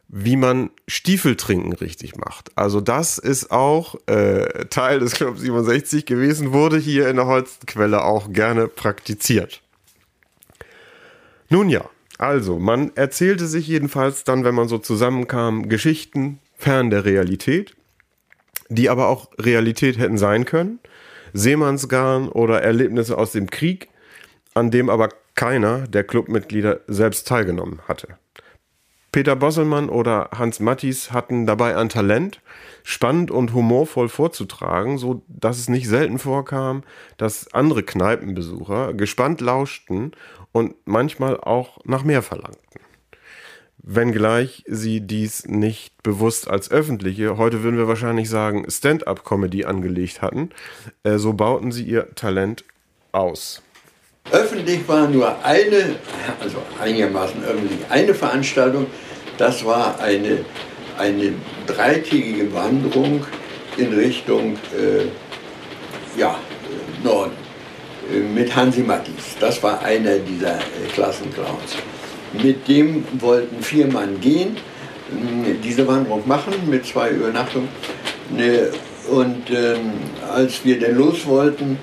wie man Stiefeltrinken richtig macht. Also das ist auch äh, Teil des Club 67 gewesen, wurde hier in der Holzquelle auch gerne praktiziert. Nun ja, also, man erzählte sich jedenfalls dann, wenn man so zusammenkam, Geschichten fern der Realität, die aber auch Realität hätten sein können. Seemannsgarn oder Erlebnisse aus dem Krieg, an dem aber keiner der Clubmitglieder selbst teilgenommen hatte. Peter Bosselmann oder Hans Mattis hatten dabei ein Talent, spannend und humorvoll vorzutragen, so dass es nicht selten vorkam, dass andere Kneipenbesucher gespannt lauschten und manchmal auch nach mehr verlangten. Wenngleich sie dies nicht bewusst als öffentliche, heute würden wir wahrscheinlich sagen, Stand-up-Comedy angelegt hatten, äh, so bauten sie ihr Talent aus. Öffentlich war nur eine, also einigermaßen öffentlich, eine Veranstaltung, das war eine, eine dreitägige Wanderung in Richtung äh, ja, Norden äh, mit Hansi Mattis. Das war einer dieser äh, Klassenclowns. Mit dem wollten vier Mann gehen, äh, diese Wanderung machen mit zwei Übernachtungen. Und ähm, als wir dann los wollten,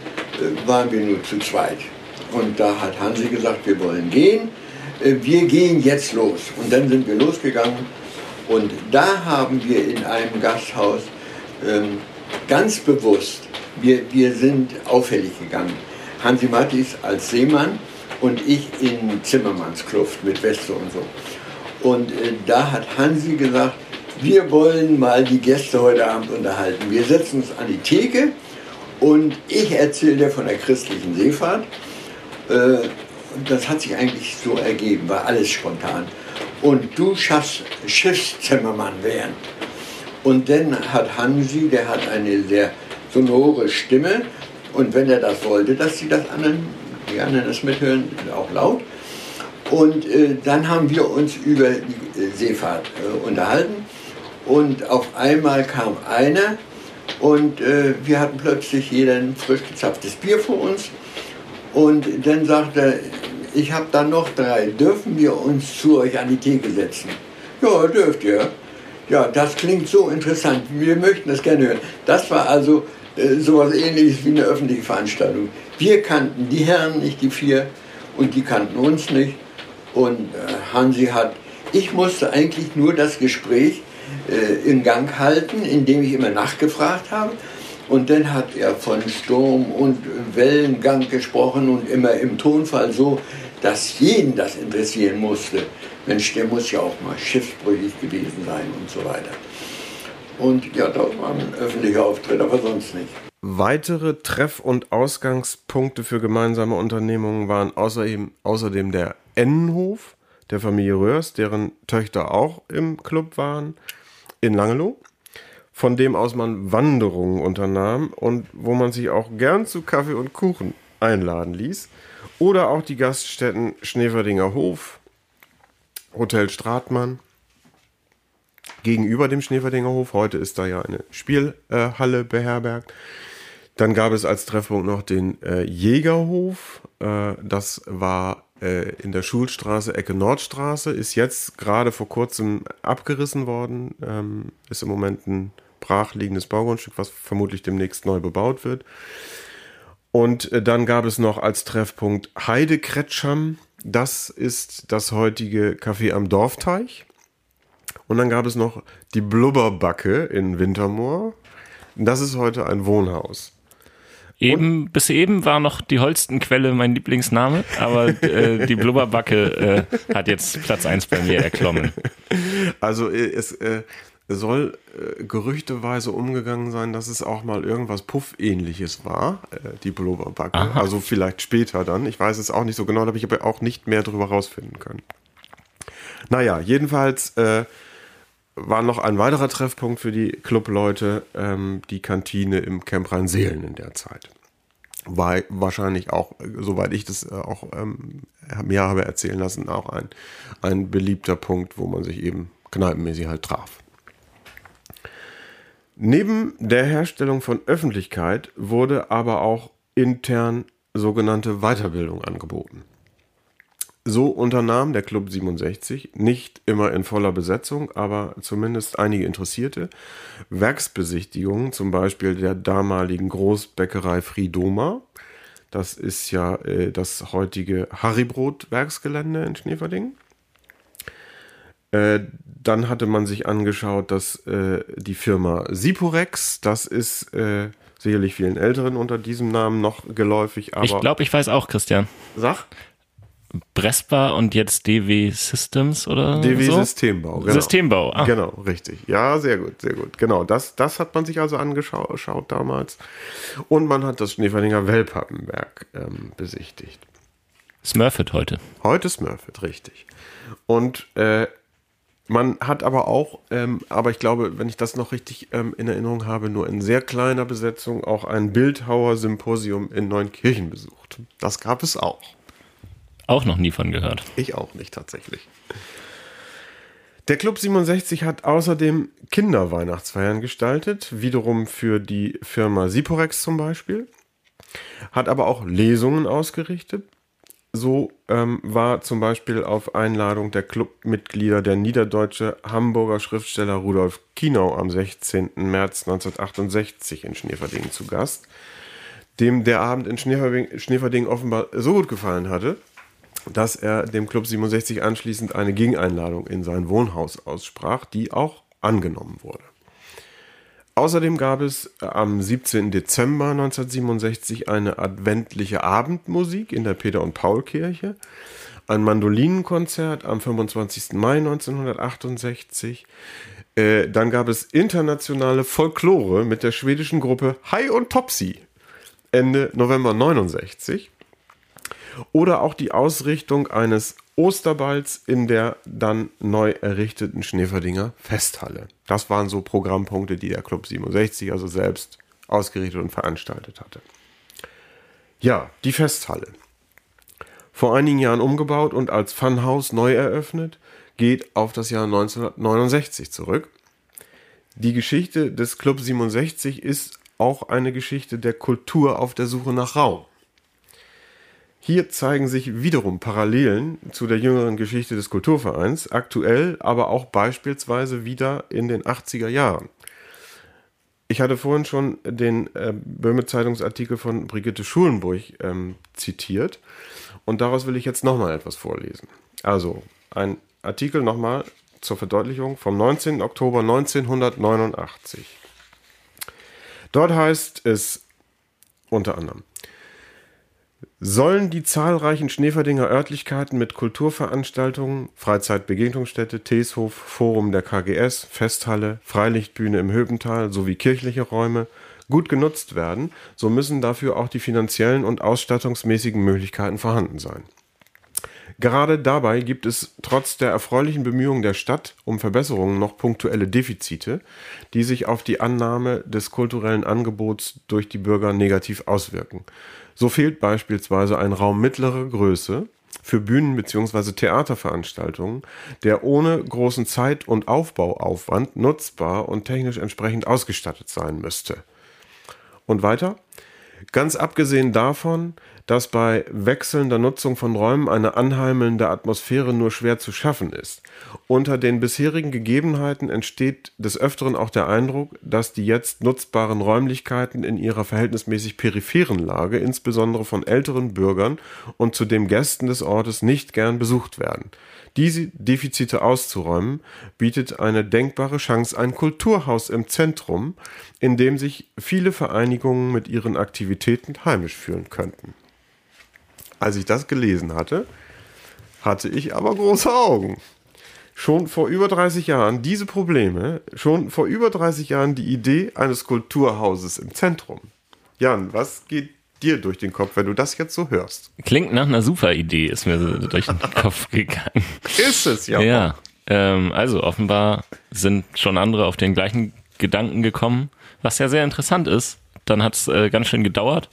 waren wir nur zu zweit. Und da hat Hansi gesagt, wir wollen gehen, wir gehen jetzt los. Und dann sind wir losgegangen und da haben wir in einem Gasthaus ähm, ganz bewusst, wir, wir sind auffällig gegangen Hansi Mattis als Seemann und ich in Zimmermannskluft mit Weste und so. Und äh, da hat Hansi gesagt, wir wollen mal die Gäste heute Abend unterhalten. Wir setzen uns an die Theke und ich erzähle dir von der christlichen Seefahrt. Äh, und das hat sich eigentlich so ergeben, war alles spontan. Und du schaffst Schiffszimmermann werden. Und dann hat Hansi, der hat eine sehr sonore Stimme, und wenn er das wollte, dass die das anderen, die anderen das mithören, auch laut. Und äh, dann haben wir uns über die äh, Seefahrt äh, unterhalten. Und auf einmal kam einer und äh, wir hatten plötzlich jeder ein frisch gezapftes Bier vor uns. Und dann sagte er, ich habe da noch drei, dürfen wir uns zu euch an die Theke setzen? Ja, dürft ihr. Ja, das klingt so interessant, wir möchten das gerne hören. Das war also äh, sowas ähnliches wie eine öffentliche Veranstaltung. Wir kannten die Herren nicht, die vier, und die kannten uns nicht. Und äh, Hansi hat, ich musste eigentlich nur das Gespräch äh, in Gang halten, indem ich immer nachgefragt habe. Und dann hat er von Sturm und Wellengang gesprochen und immer im Tonfall so, dass jeden das interessieren musste. Mensch, der muss ja auch mal schiffsbrüchig gewesen sein und so weiter. Und ja, das war ein öffentlicher Auftritt, aber sonst nicht. Weitere Treff- und Ausgangspunkte für gemeinsame Unternehmungen waren außerdem, außerdem der Ennenhof der Familie Röhrs, deren Töchter auch im Club waren, in Langeloh, von dem aus man Wanderungen unternahm und wo man sich auch gern zu Kaffee und Kuchen einladen ließ. Oder auch die Gaststätten Schneeverdinger Hof, Hotel Stratmann gegenüber dem Schneeverdinger Hof. Heute ist da ja eine Spielhalle äh, beherbergt. Dann gab es als Treffpunkt noch den äh, Jägerhof. Äh, das war äh, in der Schulstraße, Ecke Nordstraße. Ist jetzt gerade vor kurzem abgerissen worden. Ähm, ist im Moment ein brachliegendes Baugrundstück, was vermutlich demnächst neu bebaut wird. Und äh, dann gab es noch als Treffpunkt Heidekretscham. Das ist das heutige Café am Dorfteich. Und dann gab es noch die Blubberbacke in Wintermoor. Das ist heute ein Wohnhaus. Eben, bis eben war noch die Holstenquelle mein Lieblingsname, aber äh, die Blubberbacke äh, hat jetzt Platz 1 bei mir erklommen. [laughs] Also äh, es äh, soll äh, gerüchteweise umgegangen sein, dass es auch mal irgendwas Puff-ähnliches war, äh, die Blubberbacke. Aha. Also vielleicht später dann. Ich weiß es auch nicht so genau, da habe ich aber auch nicht mehr drüber rausfinden können. Naja, jedenfalls äh, war noch ein weiterer Treffpunkt für die Clubleute ähm, die Kantine im Camp Rheinseelen in der Zeit. War wahrscheinlich auch, äh, soweit ich das äh, auch ähm, mir habe erzählen lassen, auch ein, ein beliebter Punkt, wo man sich eben kneipenmäßig halt traf. Neben der Herstellung von Öffentlichkeit wurde aber auch intern sogenannte Weiterbildung angeboten. So unternahm der Club 67, nicht immer in voller Besetzung, aber zumindest einige Interessierte, Werksbesichtigungen, zum Beispiel der damaligen Großbäckerei Friedoma. Das ist ja äh, das heutige Harrybrot-Werksgelände in Schneeverdingen. Äh, dann hatte man sich angeschaut, dass äh, die Firma Siporex, das ist äh, sicherlich vielen Älteren unter diesem Namen noch geläufig, aber Ich glaube, ich weiß auch, Christian. sag Brespa und jetzt DW Systems oder DW so? Systembau. Genau. Systembau. Ah, Genau, richtig. Ja, sehr gut, sehr gut. Genau, das, das hat man sich also angeschaut schaut damals. Und man hat das Schneeferdinger Wellpappenwerk ähm, besichtigt. Smurfit heute. Heute Smurfit, richtig. Und äh, man hat aber auch, ähm, aber ich glaube, wenn ich das noch richtig ähm, in Erinnerung habe, nur in sehr kleiner Besetzung auch ein Bildhauer-Symposium in Neunkirchen besucht. Das gab es auch. Auch noch nie von gehört. Ich auch nicht tatsächlich. Der Club 67 hat außerdem Kinderweihnachtsfeiern gestaltet, wiederum für die Firma Siporex zum Beispiel, hat aber auch Lesungen ausgerichtet. So ähm, war zum Beispiel auf Einladung der Clubmitglieder der niederdeutsche Hamburger Schriftsteller Rudolf Kienau am 16. März 1968 in Schneeverdingen zu Gast, dem der Abend in Schneeverdingen, Schneeverdingen offenbar so gut gefallen hatte, dass er dem Club 67 anschließend eine Gegeneinladung in sein Wohnhaus aussprach, die auch angenommen wurde. Außerdem gab es am 17. Dezember 1967 eine adventliche Abendmusik in der Peter- und Paul-Kirche, ein Mandolinenkonzert am 25. Mai 1968. Äh, dann gab es internationale Folklore mit der schwedischen Gruppe Hi und Topsy Ende November 69 oder auch die Ausrichtung eines Osterballs in der dann neu errichteten Schneeferdinger Festhalle. Das waren so Programmpunkte, die der Club 67 also selbst ausgerichtet und veranstaltet hatte. Ja, die Festhalle. Vor einigen Jahren umgebaut und als Funhaus neu eröffnet, geht auf das Jahr 1969 zurück. Die Geschichte des Club 67 ist auch eine Geschichte der Kultur auf der Suche nach Raum. Hier zeigen sich wiederum Parallelen zu der jüngeren Geschichte des Kulturvereins, aktuell, aber auch beispielsweise wieder in den 80er Jahren. Ich hatte vorhin schon den äh, Böhme Zeitungsartikel von Brigitte Schulenburg ähm, zitiert und daraus will ich jetzt nochmal etwas vorlesen. Also ein Artikel nochmal zur Verdeutlichung vom 19. Oktober 1989. Dort heißt es unter anderem, sollen die zahlreichen Schneeferdinger Örtlichkeiten mit Kulturveranstaltungen, Freizeitbegegnungsstätte, Teeshof, Forum der KGS, Festhalle, Freilichtbühne im Höbental sowie kirchliche Räume gut genutzt werden, so müssen dafür auch die finanziellen und ausstattungsmäßigen Möglichkeiten vorhanden sein. Gerade dabei gibt es trotz der erfreulichen Bemühungen der Stadt um Verbesserungen noch punktuelle Defizite, die sich auf die Annahme des kulturellen Angebots durch die Bürger negativ auswirken. So fehlt beispielsweise ein Raum mittlerer Größe für Bühnen- bzw. Theaterveranstaltungen, der ohne großen Zeit- und Aufbauaufwand nutzbar und technisch entsprechend ausgestattet sein müsste. Und weiter? Ganz abgesehen davon, dass bei wechselnder Nutzung von Räumen eine anheimelnde Atmosphäre nur schwer zu schaffen ist. Unter den bisherigen Gegebenheiten entsteht des Öfteren auch der Eindruck, dass die jetzt nutzbaren Räumlichkeiten in ihrer verhältnismäßig peripheren Lage, insbesondere von älteren Bürgern und zudem Gästen des Ortes, nicht gern besucht werden. Diese Defizite auszuräumen, bietet eine denkbare Chance ein Kulturhaus im Zentrum, in dem sich viele Vereinigungen mit ihren Aktivitäten heimisch fühlen könnten. Als ich das gelesen hatte, hatte ich aber große Augen. Schon vor über 30 Jahren diese Probleme, schon vor über 30 Jahren die Idee eines Kulturhauses im Zentrum. Jan, was geht dir durch den Kopf, wenn du das jetzt so hörst? Klingt nach einer super Idee, ist mir so durch den [laughs] Kopf gegangen. Ist es ja. Ja, ähm, also offenbar sind schon andere auf den gleichen Gedanken gekommen, was ja sehr interessant ist. Dann hat es äh, ganz schön gedauert,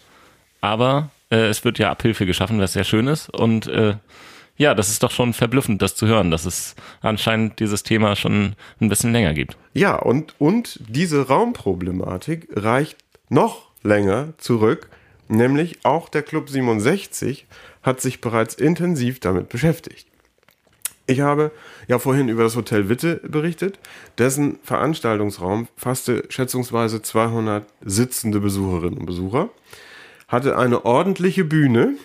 aber äh, es wird ja Abhilfe geschaffen, was sehr schön ist. Und äh, ja, das ist doch schon verblüffend, das zu hören, dass es anscheinend dieses Thema schon ein bisschen länger gibt. Ja, und, und diese Raumproblematik reicht noch länger zurück, nämlich auch der Club 67 hat sich bereits intensiv damit beschäftigt. Ich habe ja vorhin über das Hotel Witte berichtet. Dessen Veranstaltungsraum fasste schätzungsweise 200 sitzende Besucherinnen und Besucher hatte eine ordentliche Bühne,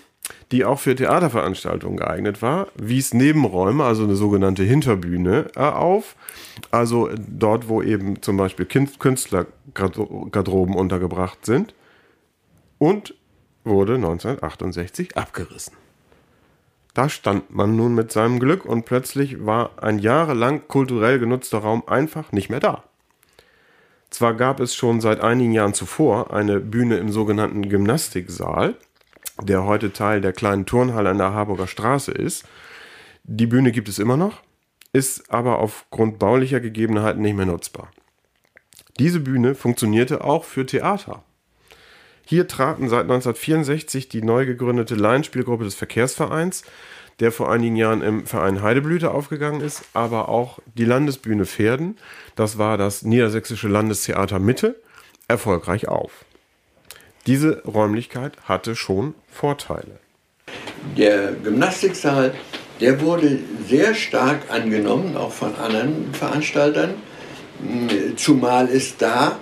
die auch für Theaterveranstaltungen geeignet war, wies Nebenräume, also eine sogenannte Hinterbühne, äh, auf. Also dort, wo eben zum Beispiel Künstlergarderoben untergebracht sind. Und wurde 1968 abgerissen. Da stand man nun mit seinem Glück und plötzlich war ein jahrelang kulturell genutzter Raum einfach nicht mehr da. Zwar gab es schon seit einigen Jahren zuvor eine Bühne im sogenannten Gymnastiksaal, der heute Teil der kleinen Turnhalle an der Harburger Straße ist. Die Bühne gibt es immer noch, ist aber aufgrund baulicher Gegebenheiten nicht mehr nutzbar. Diese Bühne funktionierte auch für Theater. Hier traten seit 1964 die neu gegründete Laienspielgruppe des Verkehrsvereins, der vor einigen Jahren im Verein Heideblüte aufgegangen ist, aber auch die Landesbühne Pferden, das war das Niedersächsische Landestheater Mitte, erfolgreich auf. Diese Räumlichkeit hatte schon Vorteile. Der Gymnastiksaal, der wurde sehr stark angenommen, auch von anderen Veranstaltern, zumal es da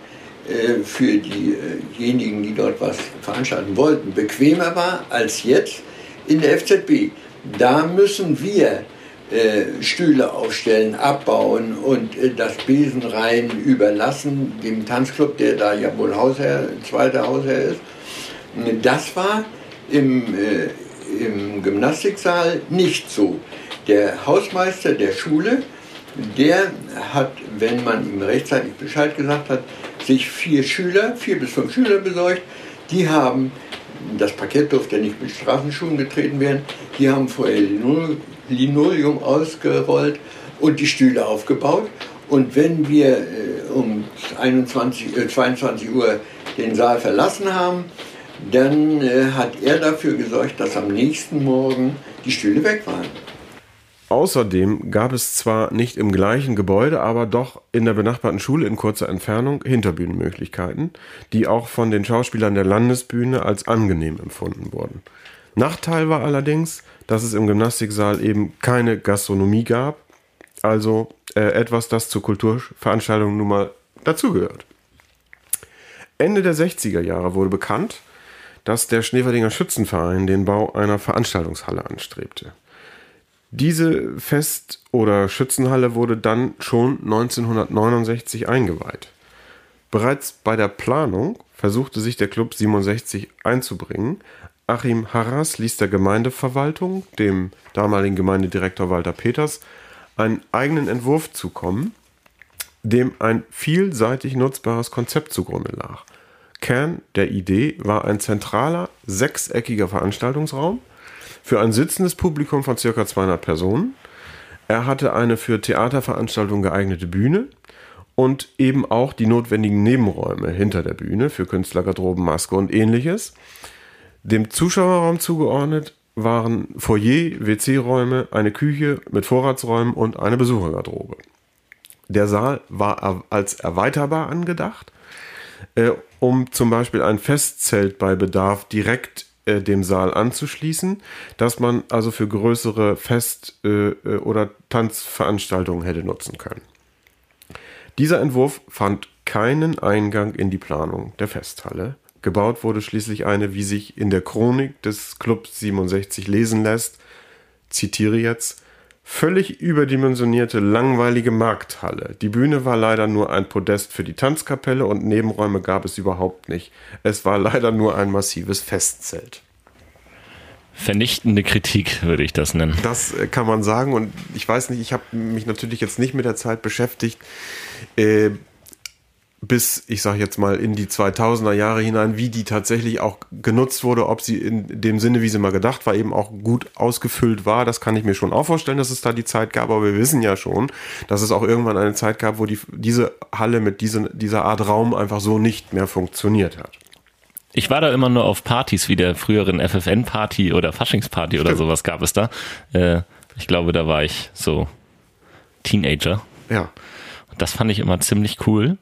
äh, für diejenigen, die dort was veranstalten wollten, bequemer war als jetzt in der FZB. Da müssen wir äh, Stühle aufstellen, abbauen und äh, das Besenreihen überlassen, dem Tanzclub, der da ja wohl Hausherr, zweiter Hausherr ist. Das war im, äh, im Gymnastiksaal nicht so. Der Hausmeister der Schule, der hat, wenn man ihm rechtzeitig Bescheid gesagt hat, sich vier Schüler, vier bis fünf Schüler besorgt. Die haben das Parkett durfte nicht mit Straßenschuhen getreten werden. Die haben vorher Linoleum ausgerollt und die Stühle aufgebaut. Und wenn wir äh, um 21, äh, 22 Uhr den Saal verlassen haben, dann äh, hat er dafür gesorgt, dass am nächsten Morgen die Stühle weg waren. Außerdem gab es zwar nicht im gleichen Gebäude, aber doch in der benachbarten Schule in kurzer Entfernung Hinterbühnenmöglichkeiten, die auch von den Schauspielern der Landesbühne als angenehm empfunden wurden. Nachteil war allerdings, dass es im Gymnastiksaal eben keine Gastronomie gab, also äh, etwas, das zur Kulturveranstaltung nun mal dazugehört. Ende der 60er Jahre wurde bekannt, dass der Schneeferdinger Schützenverein den Bau einer Veranstaltungshalle anstrebte. Diese Fest- oder Schützenhalle wurde dann schon 1969 eingeweiht. Bereits bei der Planung versuchte sich der Club 67 einzubringen. Achim Harras ließ der Gemeindeverwaltung, dem damaligen Gemeindedirektor Walter Peters, einen eigenen Entwurf zukommen, dem ein vielseitig nutzbares Konzept zugrunde lag. Kern der Idee war ein zentraler, sechseckiger Veranstaltungsraum, für ein sitzendes Publikum von ca. 200 Personen. Er hatte eine für Theaterveranstaltungen geeignete Bühne und eben auch die notwendigen Nebenräume hinter der Bühne für Künstlergarderoben, Maske und ähnliches. Dem Zuschauerraum zugeordnet waren Foyer, WC-Räume, eine Küche mit Vorratsräumen und eine Besuchergarderobe. Der Saal war als erweiterbar angedacht, äh, um zum Beispiel ein Festzelt bei Bedarf direkt äh, dem Saal anzuschließen, dass man also für größere Fest- äh, äh, oder Tanzveranstaltungen hätte nutzen können. Dieser Entwurf fand keinen Eingang in die Planung der Festhalle. Gebaut wurde schließlich eine, wie sich in der Chronik des Club 67 lesen lässt, zitiere jetzt, völlig überdimensionierte, langweilige Markthalle. Die Bühne war leider nur ein Podest für die Tanzkapelle und Nebenräume gab es überhaupt nicht. Es war leider nur ein massives Festzelt. Vernichtende Kritik würde ich das nennen. Das äh, kann man sagen und ich weiß nicht, ich habe mich natürlich jetzt nicht mit der Zeit beschäftigt. Äh, bis, ich sage jetzt mal, in die 2000er Jahre hinein, wie die tatsächlich auch genutzt wurde, ob sie in dem Sinne, wie sie mal gedacht war, eben auch gut ausgefüllt war. Das kann ich mir schon auch vorstellen, dass es da die Zeit gab, aber wir wissen ja schon, dass es auch irgendwann eine Zeit gab, wo die, diese Halle mit diesen, dieser Art Raum einfach so nicht mehr funktioniert hat. Ich war da immer nur auf Partys wie der früheren FFN-Party oder Faschingsparty oder sowas gab es da. Äh, ich glaube, da war ich so Teenager. Ja. Das fand ich immer ziemlich cool.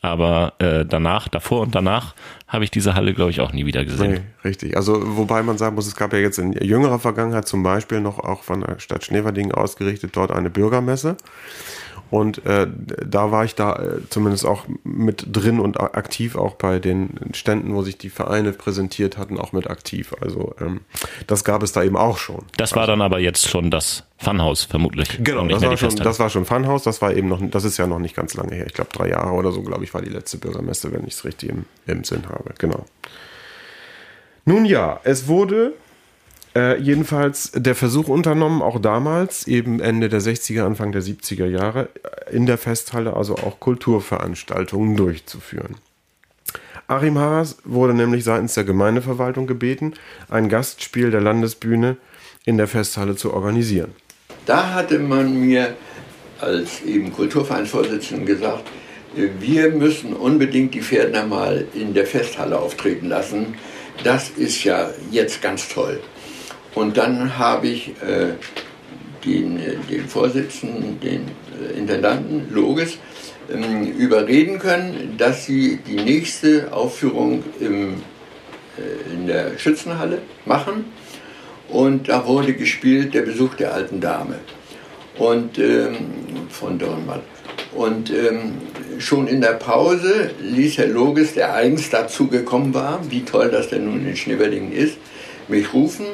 Aber äh, danach, davor und danach habe ich diese Halle, glaube ich, auch nie wieder gesehen. Nee, richtig. Also wobei man sagen muss, es gab ja jetzt in jüngerer Vergangenheit zum Beispiel noch auch von der Stadt Schneverding ausgerichtet dort eine Bürgermesse. Und äh, da war ich da äh, zumindest auch mit drin und aktiv, auch bei den Ständen, wo sich die Vereine präsentiert hatten, auch mit aktiv. Also ähm, das gab es da eben auch schon. Das war also, dann aber jetzt schon das Funhaus, vermutlich. Genau, das war, schon, das war schon Funhaus, das war eben noch, das ist ja noch nicht ganz lange her. Ich glaube drei Jahre oder so, glaube ich, war die letzte Bürgermesse, wenn ich es richtig im, im Sinn habe. Genau. Nun ja, es wurde äh, jedenfalls der Versuch unternommen, auch damals, eben Ende der 60er, Anfang der 70er Jahre, in der Festhalle also auch Kulturveranstaltungen durchzuführen. Achim Harras wurde nämlich seitens der Gemeindeverwaltung gebeten, ein Gastspiel der Landesbühne in der Festhalle zu organisieren. Da hatte man mir als eben Kulturvereinsvorsitzenden gesagt, wir müssen unbedingt die Pferdner mal in der Festhalle auftreten lassen. Das ist ja jetzt ganz toll. Und dann habe ich äh, den, den Vorsitzenden, den äh, Intendanten Loges, ähm, überreden können, dass sie die nächste Aufführung im, äh, in der Schützenhalle machen. Und da wurde gespielt der Besuch der alten Dame und ähm, von Dornmatt. Und ähm, schon in der Pause ließ Herr Loges, der eigens dazu gekommen war, wie toll das denn nun in Schneeberdingen ist, mich rufen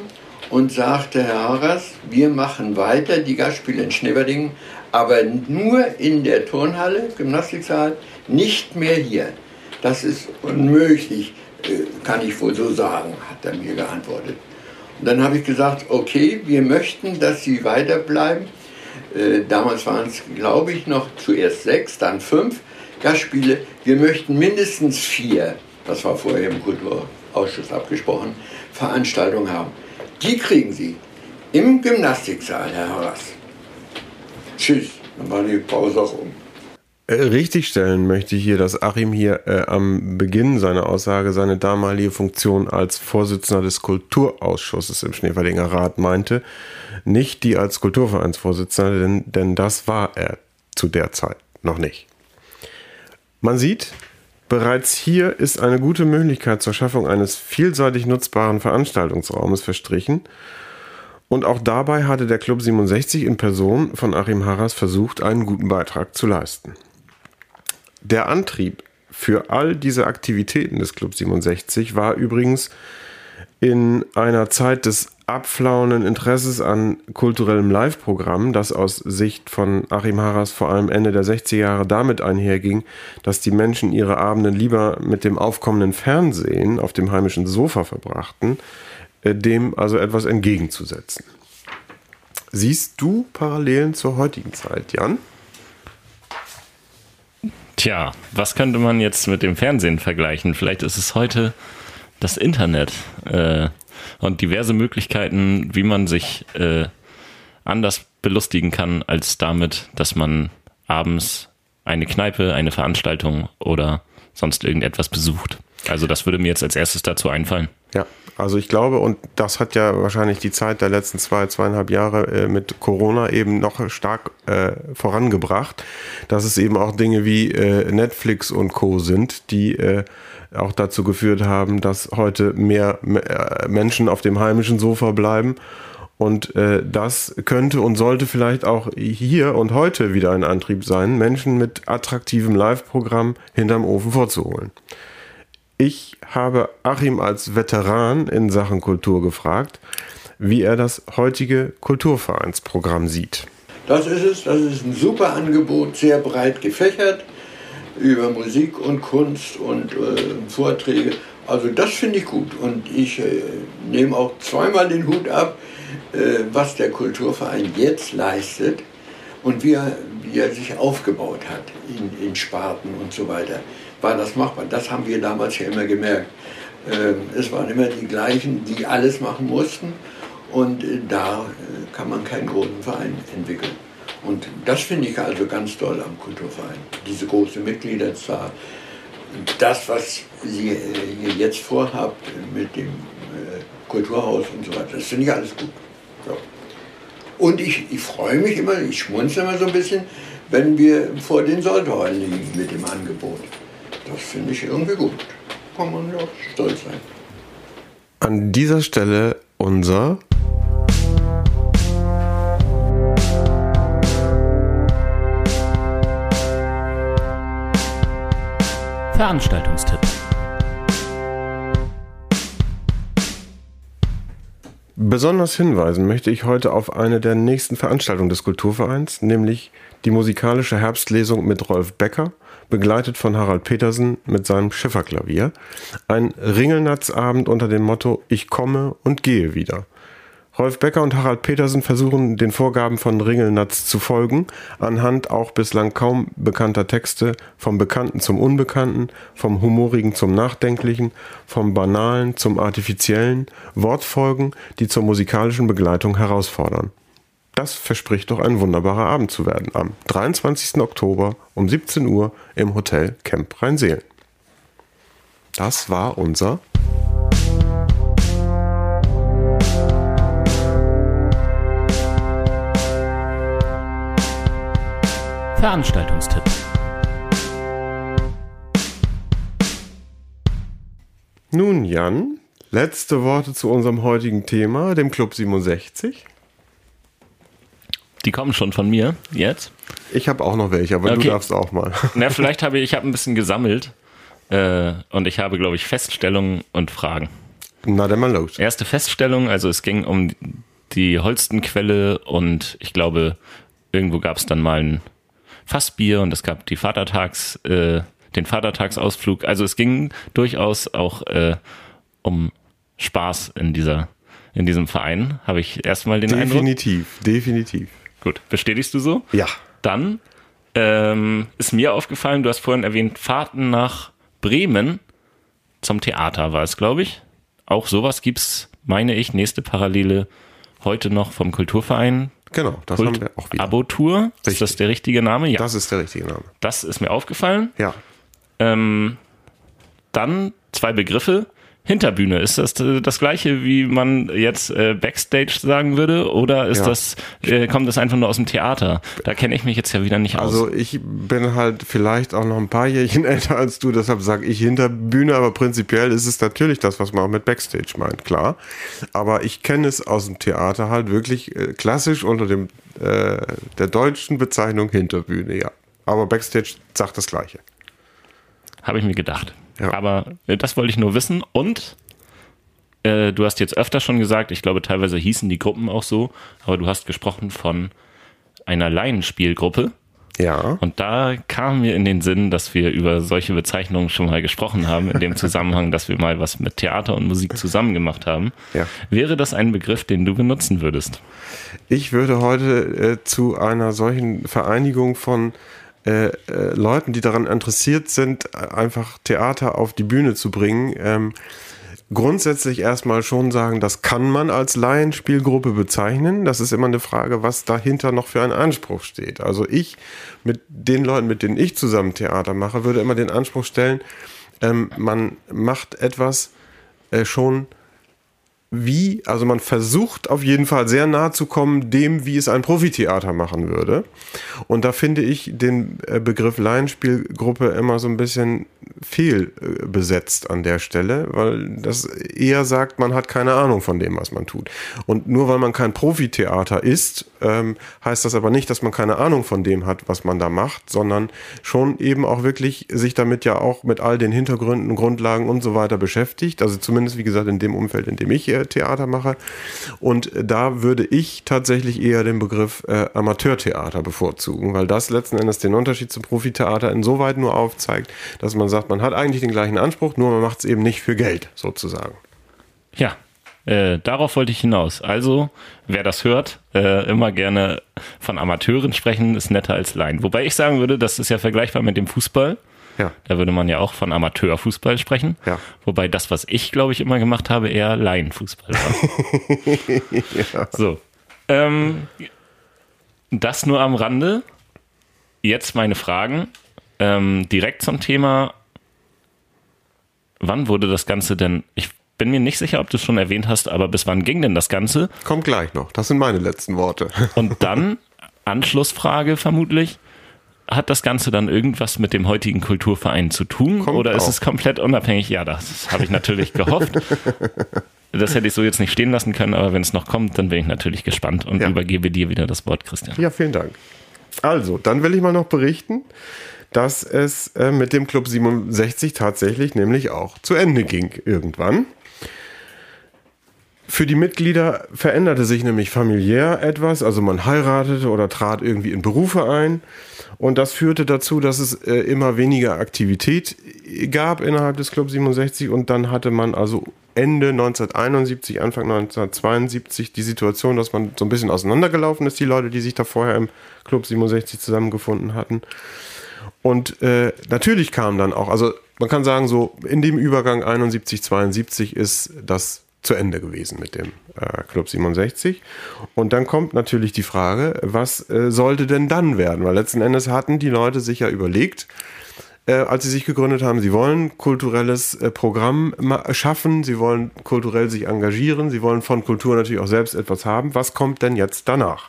und sagte, Herr Harras, wir machen weiter die Gastspiele in Schneeberdingen, aber nur in der Turnhalle, Gymnastiksaal, nicht mehr hier. Das ist unmöglich, äh, kann ich wohl so sagen, hat er mir geantwortet. Und dann habe ich gesagt, okay, wir möchten, dass Sie weiterbleiben. Äh, damals waren es, glaube ich, noch zuerst sechs, dann fünf Gastspiele. Wir möchten mindestens vier, das war vorher im Kulturausschuss abgesprochen, Veranstaltungen haben. Die kriegen Sie im Gymnastiksaal, Herr Harras. Tschüss, dann war die Pause auch um. Äh, richtigstellen möchte ich hier, dass Achim hier äh, am Beginn seiner Aussage seine damalige Funktion als Vorsitzender des Kulturausschusses im Schneeferdinger Rat meinte, nicht die als Kulturvereinsvorsitzender, denn, denn das war er zu der Zeit noch nicht. Man sieht, Bereits hier ist eine gute Möglichkeit zur Schaffung eines vielseitig nutzbaren Veranstaltungsraumes verstrichen. Und auch dabei hatte der Club 67 in Person von Achim Harras versucht, einen guten Beitrag zu leisten. Der Antrieb für all diese Aktivitäten des Club 67 war übrigens in einer Zeit des abflauenden Interesses an kulturellem Live-Programm, das aus Sicht von Achim Harras vor allem Ende der 60er Jahre damit einherging, dass die Menschen ihre Abende lieber mit dem aufkommenden Fernsehen auf dem heimischen Sofa verbrachten, äh, dem also etwas entgegenzusetzen. Siehst du Parallelen zur heutigen Zeit, Jan? Tja, was könnte man jetzt mit dem Fernsehen vergleichen? Vielleicht ist es heute das Internet äh, und diverse Möglichkeiten, wie man sich äh, anders belustigen kann, als damit, dass man abends eine Kneipe, eine Veranstaltung oder sonst irgendetwas besucht. Also das würde mir jetzt als erstes dazu einfallen. Ja, Also ich glaube, und das hat ja wahrscheinlich die Zeit der letzten zwei, zweieinhalb Jahre äh, mit Corona eben noch stark äh, vorangebracht, dass es eben auch Dinge wie äh, Netflix und Co. sind, die äh, auch dazu geführt haben, dass heute mehr äh, Menschen auf dem heimischen Sofa bleiben. Und äh, das könnte und sollte vielleicht auch hier und heute wieder ein Antrieb sein, Menschen mit attraktivem Live-Programm hinterm Ofen vorzuholen. Ich habe Achim als Veteran in Sachen Kultur gefragt, wie er das heutige Kulturvereinsprogramm sieht. Das ist es, das ist ein super Angebot, sehr breit gefächert über Musik und Kunst und äh, Vorträge. Also das finde ich gut und ich äh, nehme auch zweimal den Hut ab, äh, was der Kulturverein jetzt leistet und wie er, wie er sich aufgebaut hat in, in Sparten und so weiter. War das machbar? Das haben wir damals ja immer gemerkt. Ähm, es waren immer die gleichen, die alles machen mussten und äh, da äh, kann man keinen großen Verein entwickeln. Und das finde ich also ganz toll am Kulturverein. Diese große Mitgliederzahl. Das, was Sie äh, hier jetzt vorhabt mit dem Kulturhaus und so weiter, das finde ich alles gut. So. Und ich, ich freue mich immer, ich schmunze immer so ein bisschen, wenn wir vor den Soldhäusern liegen mit dem Angebot. Das finde ich irgendwie gut. Kann man ja stolz sein. An dieser Stelle unser Veranstaltungstipp. Besonders hinweisen möchte ich heute auf eine der nächsten Veranstaltungen des Kulturvereins, nämlich die musikalische Herbstlesung mit Rolf Becker, begleitet von Harald Petersen mit seinem Schifferklavier. Ein Ringelnatzabend unter dem Motto Ich komme und gehe wieder. Rolf Becker und Harald Petersen versuchen den Vorgaben von Ringelnatz zu folgen, anhand auch bislang kaum bekannter Texte, vom Bekannten zum Unbekannten, vom Humorigen zum Nachdenklichen, vom Banalen zum Artifiziellen, Wortfolgen, die zur musikalischen Begleitung herausfordern. Das verspricht doch ein wunderbarer Abend zu werden am 23. Oktober um 17 Uhr im Hotel Camp Rheinseelen. Das war unser Veranstaltungstipp. Nun, Jan, letzte Worte zu unserem heutigen Thema, dem Club 67. Die kommen schon von mir jetzt. Ich habe auch noch welche, aber okay. du darfst auch mal. [laughs] Na, vielleicht [laughs] habe ich, ich habe ein bisschen gesammelt äh, und ich habe, glaube ich, Feststellungen und Fragen. Na, dann mal los. Erste Feststellung, also es ging um die Holstenquelle und ich glaube, irgendwo gab es dann mal ein Fassbier und es gab die Vatertags, äh, den Vatertagsausflug. Also es ging durchaus auch äh, um Spaß in dieser in diesem Verein, habe ich erstmal den definitiv, Eindruck. Definitiv, definitiv. Gut, bestätigst du so? Ja. Dann ähm, ist mir aufgefallen, du hast vorhin erwähnt, Fahrten nach Bremen zum Theater war es, glaube ich. Auch sowas gibt's, meine ich, nächste Parallele heute noch vom Kulturverein. Genau, das Kult haben wir auch wieder. Abotour, ist das der richtige Name? Ja. Das ist der richtige Name. Das ist mir aufgefallen. Ja. Ähm, dann zwei Begriffe. Hinterbühne, ist das äh, das gleiche, wie man jetzt äh, Backstage sagen würde? Oder ist ja. das, äh, kommt das einfach nur aus dem Theater? Da kenne ich mich jetzt ja wieder nicht aus. Also ich bin halt vielleicht auch noch ein paar Jährchen [laughs] älter als du, deshalb sage ich Hinterbühne, aber prinzipiell ist es natürlich das, was man auch mit Backstage meint, klar. Aber ich kenne es aus dem Theater halt wirklich äh, klassisch unter dem äh, der deutschen Bezeichnung Hinterbühne, ja. Aber Backstage sagt das gleiche. Habe ich mir gedacht. Ja. Aber äh, das wollte ich nur wissen. Und äh, du hast jetzt öfter schon gesagt, ich glaube, teilweise hießen die Gruppen auch so, aber du hast gesprochen von einer Laienspielgruppe. Ja. Und da kam mir in den Sinn, dass wir über solche Bezeichnungen schon mal gesprochen haben, in dem [laughs] Zusammenhang, dass wir mal was mit Theater und Musik zusammen gemacht haben. Ja. Wäre das ein Begriff, den du benutzen würdest? Ich würde heute äh, zu einer solchen Vereinigung von äh, äh, Leuten, die daran interessiert sind, einfach Theater auf die Bühne zu bringen, ähm, grundsätzlich erstmal schon sagen, das kann man als Laienspielgruppe bezeichnen. Das ist immer eine Frage, was dahinter noch für ein Anspruch steht. Also ich mit den Leuten, mit denen ich zusammen Theater mache, würde immer den Anspruch stellen, ähm, man macht etwas äh, schon wie, also man versucht auf jeden Fall sehr nahe zu kommen dem, wie es ein Profitheater machen würde. Und da finde ich den äh, Begriff Laienspielgruppe immer so ein bisschen fehlbesetzt an der Stelle, weil das eher sagt, man hat keine Ahnung von dem, was man tut. Und nur weil man kein Profitheater ist, ähm, heißt das aber nicht, dass man keine Ahnung von dem hat, was man da macht, sondern schon eben auch wirklich sich damit ja auch mit all den Hintergründen, Grundlagen und so weiter beschäftigt. Also zumindest, wie gesagt, in dem Umfeld, in dem ich äh, Theater mache. Und da würde ich tatsächlich eher den Begriff äh, Amateurtheater bevorzugen, weil das letzten Endes den Unterschied zum Profitheater insoweit nur aufzeigt, dass man sagt, man hat eigentlich den gleichen Anspruch, nur man macht es eben nicht für Geld, sozusagen. Ja, äh, darauf wollte ich hinaus. Also, wer das hört, äh, immer gerne von Amateuren sprechen, ist netter als Laien. Wobei ich sagen würde, das ist ja vergleichbar mit dem Fußball. Ja. Da würde man ja auch von Amateurfußball sprechen. Ja. Wobei das, was ich, glaube ich, immer gemacht habe, eher Laienfußball war. [laughs] ja. So. Ähm, das nur am Rande. Jetzt meine Fragen. Ähm, direkt zum Thema. Wann wurde das Ganze denn? Ich bin mir nicht sicher, ob du es schon erwähnt hast, aber bis wann ging denn das Ganze? Kommt gleich noch. Das sind meine letzten Worte. Und dann [laughs] Anschlussfrage vermutlich hat das Ganze dann irgendwas mit dem heutigen Kulturverein zu tun Kommt oder ist auch. es komplett unabhängig? Ja, das habe ich natürlich [laughs] gehofft. Das hätte ich so jetzt nicht stehen lassen können, aber wenn es noch kommt, dann bin ich natürlich gespannt und ja. übergebe dir wieder das Wort, Christian. Ja, vielen Dank. Also, dann will ich mal noch berichten, dass es äh, mit dem Club 67 tatsächlich nämlich auch zu Ende ging irgendwann. Für die Mitglieder veränderte sich nämlich familiär etwas, also man heiratete oder trat irgendwie in Berufe ein. Und das führte dazu, dass es äh, immer weniger Aktivität gab innerhalb des Club 67 und dann hatte man also Ende 1971, Anfang 1972 die Situation, dass man so ein bisschen auseinandergelaufen ist, die Leute, die sich da vorher im Club 67 zusammengefunden hatten. Und äh, natürlich kam dann auch, also man kann sagen, so in dem Übergang 71, 72 ist das zu Ende gewesen mit dem äh, Club 67. Und dann kommt natürlich die Frage, was äh, sollte denn dann werden? Weil letzten Endes hatten die Leute sich ja überlegt, äh, als sie sich gegründet haben, sie wollen kulturelles äh, Programm schaffen, sie wollen kulturell sich engagieren, sie wollen von Kultur natürlich auch selbst etwas haben. Was kommt denn jetzt danach?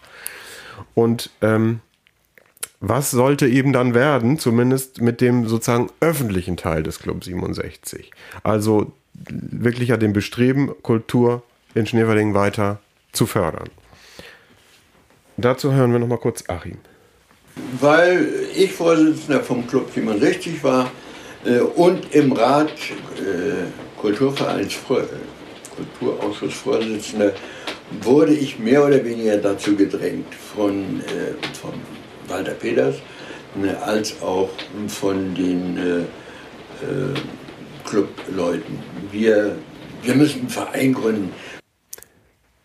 Und ähm, was sollte eben dann werden, zumindest mit dem sozusagen öffentlichen Teil des Club 67? Also wirklich ja dem Bestreben, Kultur in Schneewerding weiter zu fördern. Dazu hören wir noch mal kurz Achim. Weil ich Vorsitzender vom Club 67 war äh, und im Rat äh, Kulturvereins Kulturausschussvorsitzender wurde ich mehr oder weniger dazu gedrängt von, äh, von Walter Peters ne, als auch von den äh, äh, Clubleuten. Wir, wir müssen einen Verein gründen.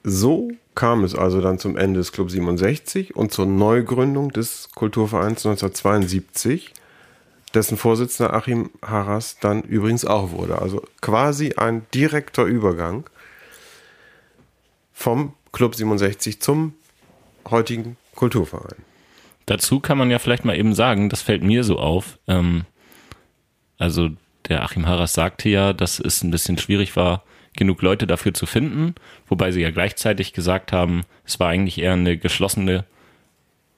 So kam es also dann zum Ende des Club 67 und zur Neugründung des Kulturvereins 1972, dessen Vorsitzender Achim Harras dann übrigens auch wurde. Also quasi ein direkter Übergang vom Club 67 zum heutigen Kulturverein. Dazu kann man ja vielleicht mal eben sagen, das fällt mir so auf. Ähm, also der Achim Harras sagte ja, dass es ein bisschen schwierig war, genug Leute dafür zu finden, wobei sie ja gleichzeitig gesagt haben, es war eigentlich eher eine geschlossene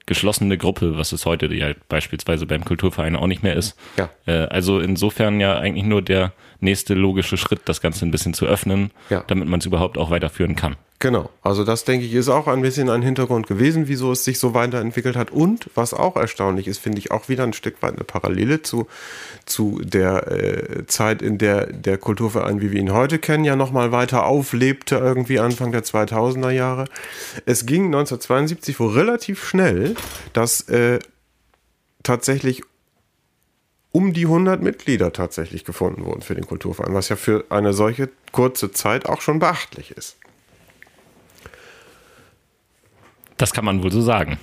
geschlossene Gruppe, was es heute ja beispielsweise beim Kulturverein auch nicht mehr ist. Ja. Äh, also insofern ja eigentlich nur der nächste logische Schritt, das Ganze ein bisschen zu öffnen, ja. damit man es überhaupt auch weiterführen kann. Genau, also das denke ich ist auch ein bisschen ein Hintergrund gewesen, wieso es sich so weiterentwickelt hat. Und was auch erstaunlich ist, finde ich auch wieder ein Stück weit eine Parallele zu, zu der äh, Zeit, in der der Kulturverein, wie wir ihn heute kennen, ja nochmal weiter auflebte, irgendwie Anfang der 2000er Jahre. Es ging 1972 wohl relativ schnell, dass äh, tatsächlich um die 100 Mitglieder tatsächlich gefunden wurden für den Kulturverein, was ja für eine solche kurze Zeit auch schon beachtlich ist. Das kann man wohl so sagen.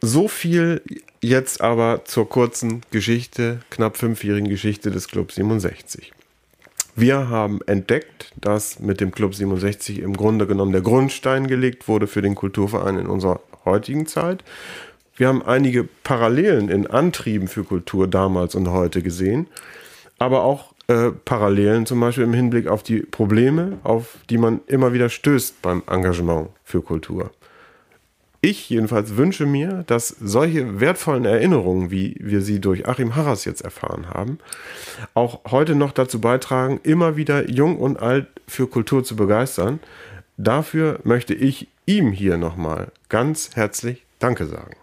So viel jetzt aber zur kurzen Geschichte, knapp fünfjährigen Geschichte des Club 67. Wir haben entdeckt, dass mit dem Club 67 im Grunde genommen der Grundstein gelegt wurde für den Kulturverein in unserer heutigen Zeit. Wir haben einige Parallelen in Antrieben für Kultur damals und heute gesehen, aber auch äh, Parallelen zum Beispiel im Hinblick auf die Probleme, auf die man immer wieder stößt beim Engagement für Kultur. Ich jedenfalls wünsche mir, dass solche wertvollen Erinnerungen, wie wir sie durch Achim Harras jetzt erfahren haben, auch heute noch dazu beitragen, immer wieder jung und alt für Kultur zu begeistern. Dafür möchte ich ihm hier nochmal ganz herzlich Danke sagen.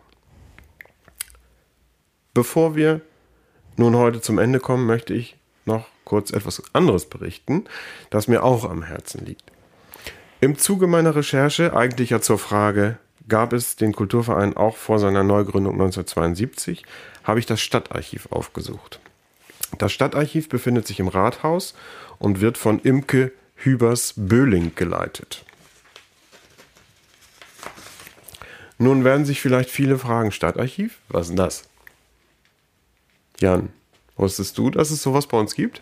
Bevor wir nun heute zum Ende kommen, möchte ich noch kurz etwas anderes berichten, das mir auch am Herzen liegt. Im Zuge meiner Recherche, eigentlich ja zur Frage, gab es den Kulturverein auch vor seiner Neugründung 1972, habe ich das Stadtarchiv aufgesucht. Das Stadtarchiv befindet sich im Rathaus und wird von Imke Hübers Böhling geleitet. Nun werden sich vielleicht viele fragen, Stadtarchiv? Was ist das? Jan, wusstest du, dass es sowas bei uns gibt?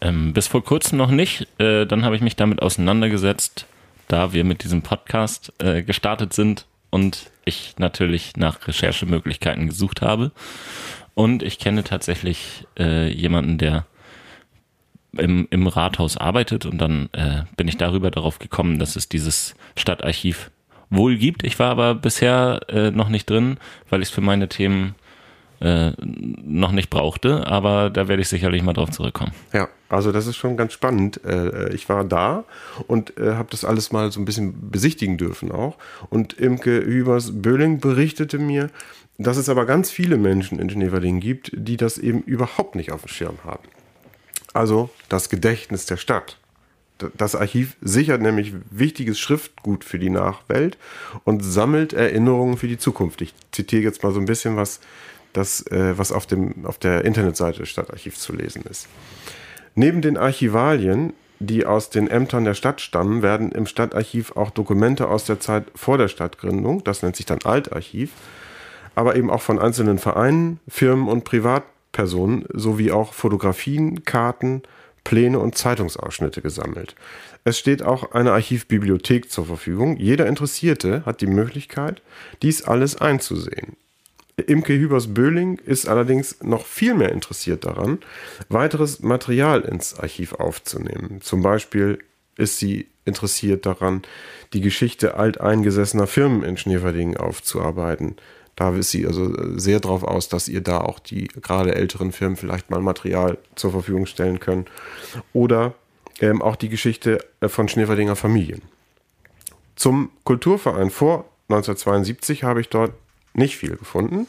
Ähm, bis vor kurzem noch nicht. Äh, dann habe ich mich damit auseinandergesetzt, da wir mit diesem Podcast äh, gestartet sind und ich natürlich nach Recherchemöglichkeiten gesucht habe. Und ich kenne tatsächlich äh, jemanden, der im, im Rathaus arbeitet und dann äh, bin ich darüber darauf gekommen, dass es dieses Stadtarchiv wohl gibt. Ich war aber bisher äh, noch nicht drin, weil ich es für meine Themen äh, noch nicht brauchte, aber da werde ich sicherlich mal drauf zurückkommen. Ja, also das ist schon ganz spannend. Äh, ich war da und äh, habe das alles mal so ein bisschen besichtigen dürfen auch. Und Imke Hübers Böhling berichtete mir, dass es aber ganz viele Menschen in Schneverding gibt, die das eben überhaupt nicht auf dem Schirm haben. Also das Gedächtnis der Stadt. Das Archiv sichert nämlich wichtiges Schriftgut für die Nachwelt und sammelt Erinnerungen für die Zukunft. Ich zitiere jetzt mal so ein bisschen was das, äh, was auf, dem, auf der Internetseite des Stadtarchivs zu lesen ist. Neben den Archivalien, die aus den Ämtern der Stadt stammen, werden im Stadtarchiv auch Dokumente aus der Zeit vor der Stadtgründung, das nennt sich dann Altarchiv, aber eben auch von einzelnen Vereinen, Firmen und Privatpersonen sowie auch Fotografien, Karten, Pläne und Zeitungsausschnitte gesammelt. Es steht auch eine Archivbibliothek zur Verfügung. Jeder Interessierte hat die Möglichkeit, dies alles einzusehen. Imke Hübers-Böhling ist allerdings noch viel mehr interessiert daran, weiteres Material ins Archiv aufzunehmen. Zum Beispiel ist sie interessiert daran, die Geschichte alteingesessener Firmen in Schneverdingen aufzuarbeiten. Da ist sie also sehr darauf aus, dass ihr da auch die gerade älteren Firmen vielleicht mal Material zur Verfügung stellen können. Oder ähm, auch die Geschichte äh, von Schneeverdinger Familien. Zum Kulturverein vor 1972 habe ich dort nicht viel gefunden.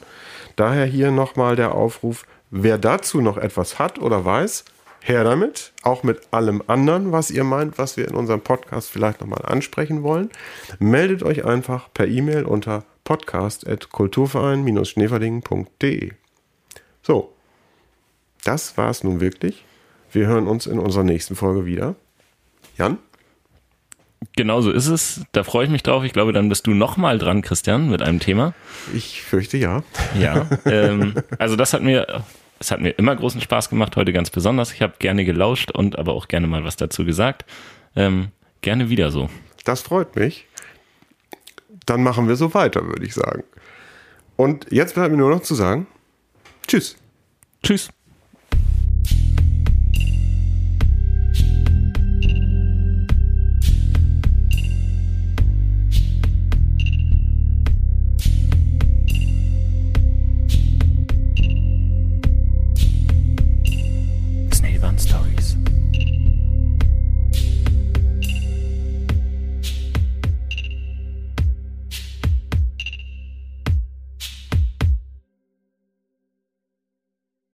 Daher hier nochmal der Aufruf, wer dazu noch etwas hat oder weiß, her damit, auch mit allem anderen, was ihr meint, was wir in unserem Podcast vielleicht nochmal ansprechen wollen. Meldet euch einfach per E-Mail unter podcast.kulturverein-schneverdingen.de. So, das war es nun wirklich. Wir hören uns in unserer nächsten Folge wieder. Jan? Genau so ist es. Da freue ich mich drauf. Ich glaube, dann bist du nochmal dran, Christian, mit einem Thema. Ich fürchte ja. Ja. [laughs] Ähm, also das hat mir, es hat mir immer großen Spaß gemacht, heute ganz besonders. Ich habe gerne gelauscht und aber auch gerne mal was dazu gesagt. Ähm, gerne wieder so. Das freut mich. Dann machen wir so weiter, würde ich sagen. Und jetzt bleibt mir nur noch zu sagen, tschüss. Tschüss.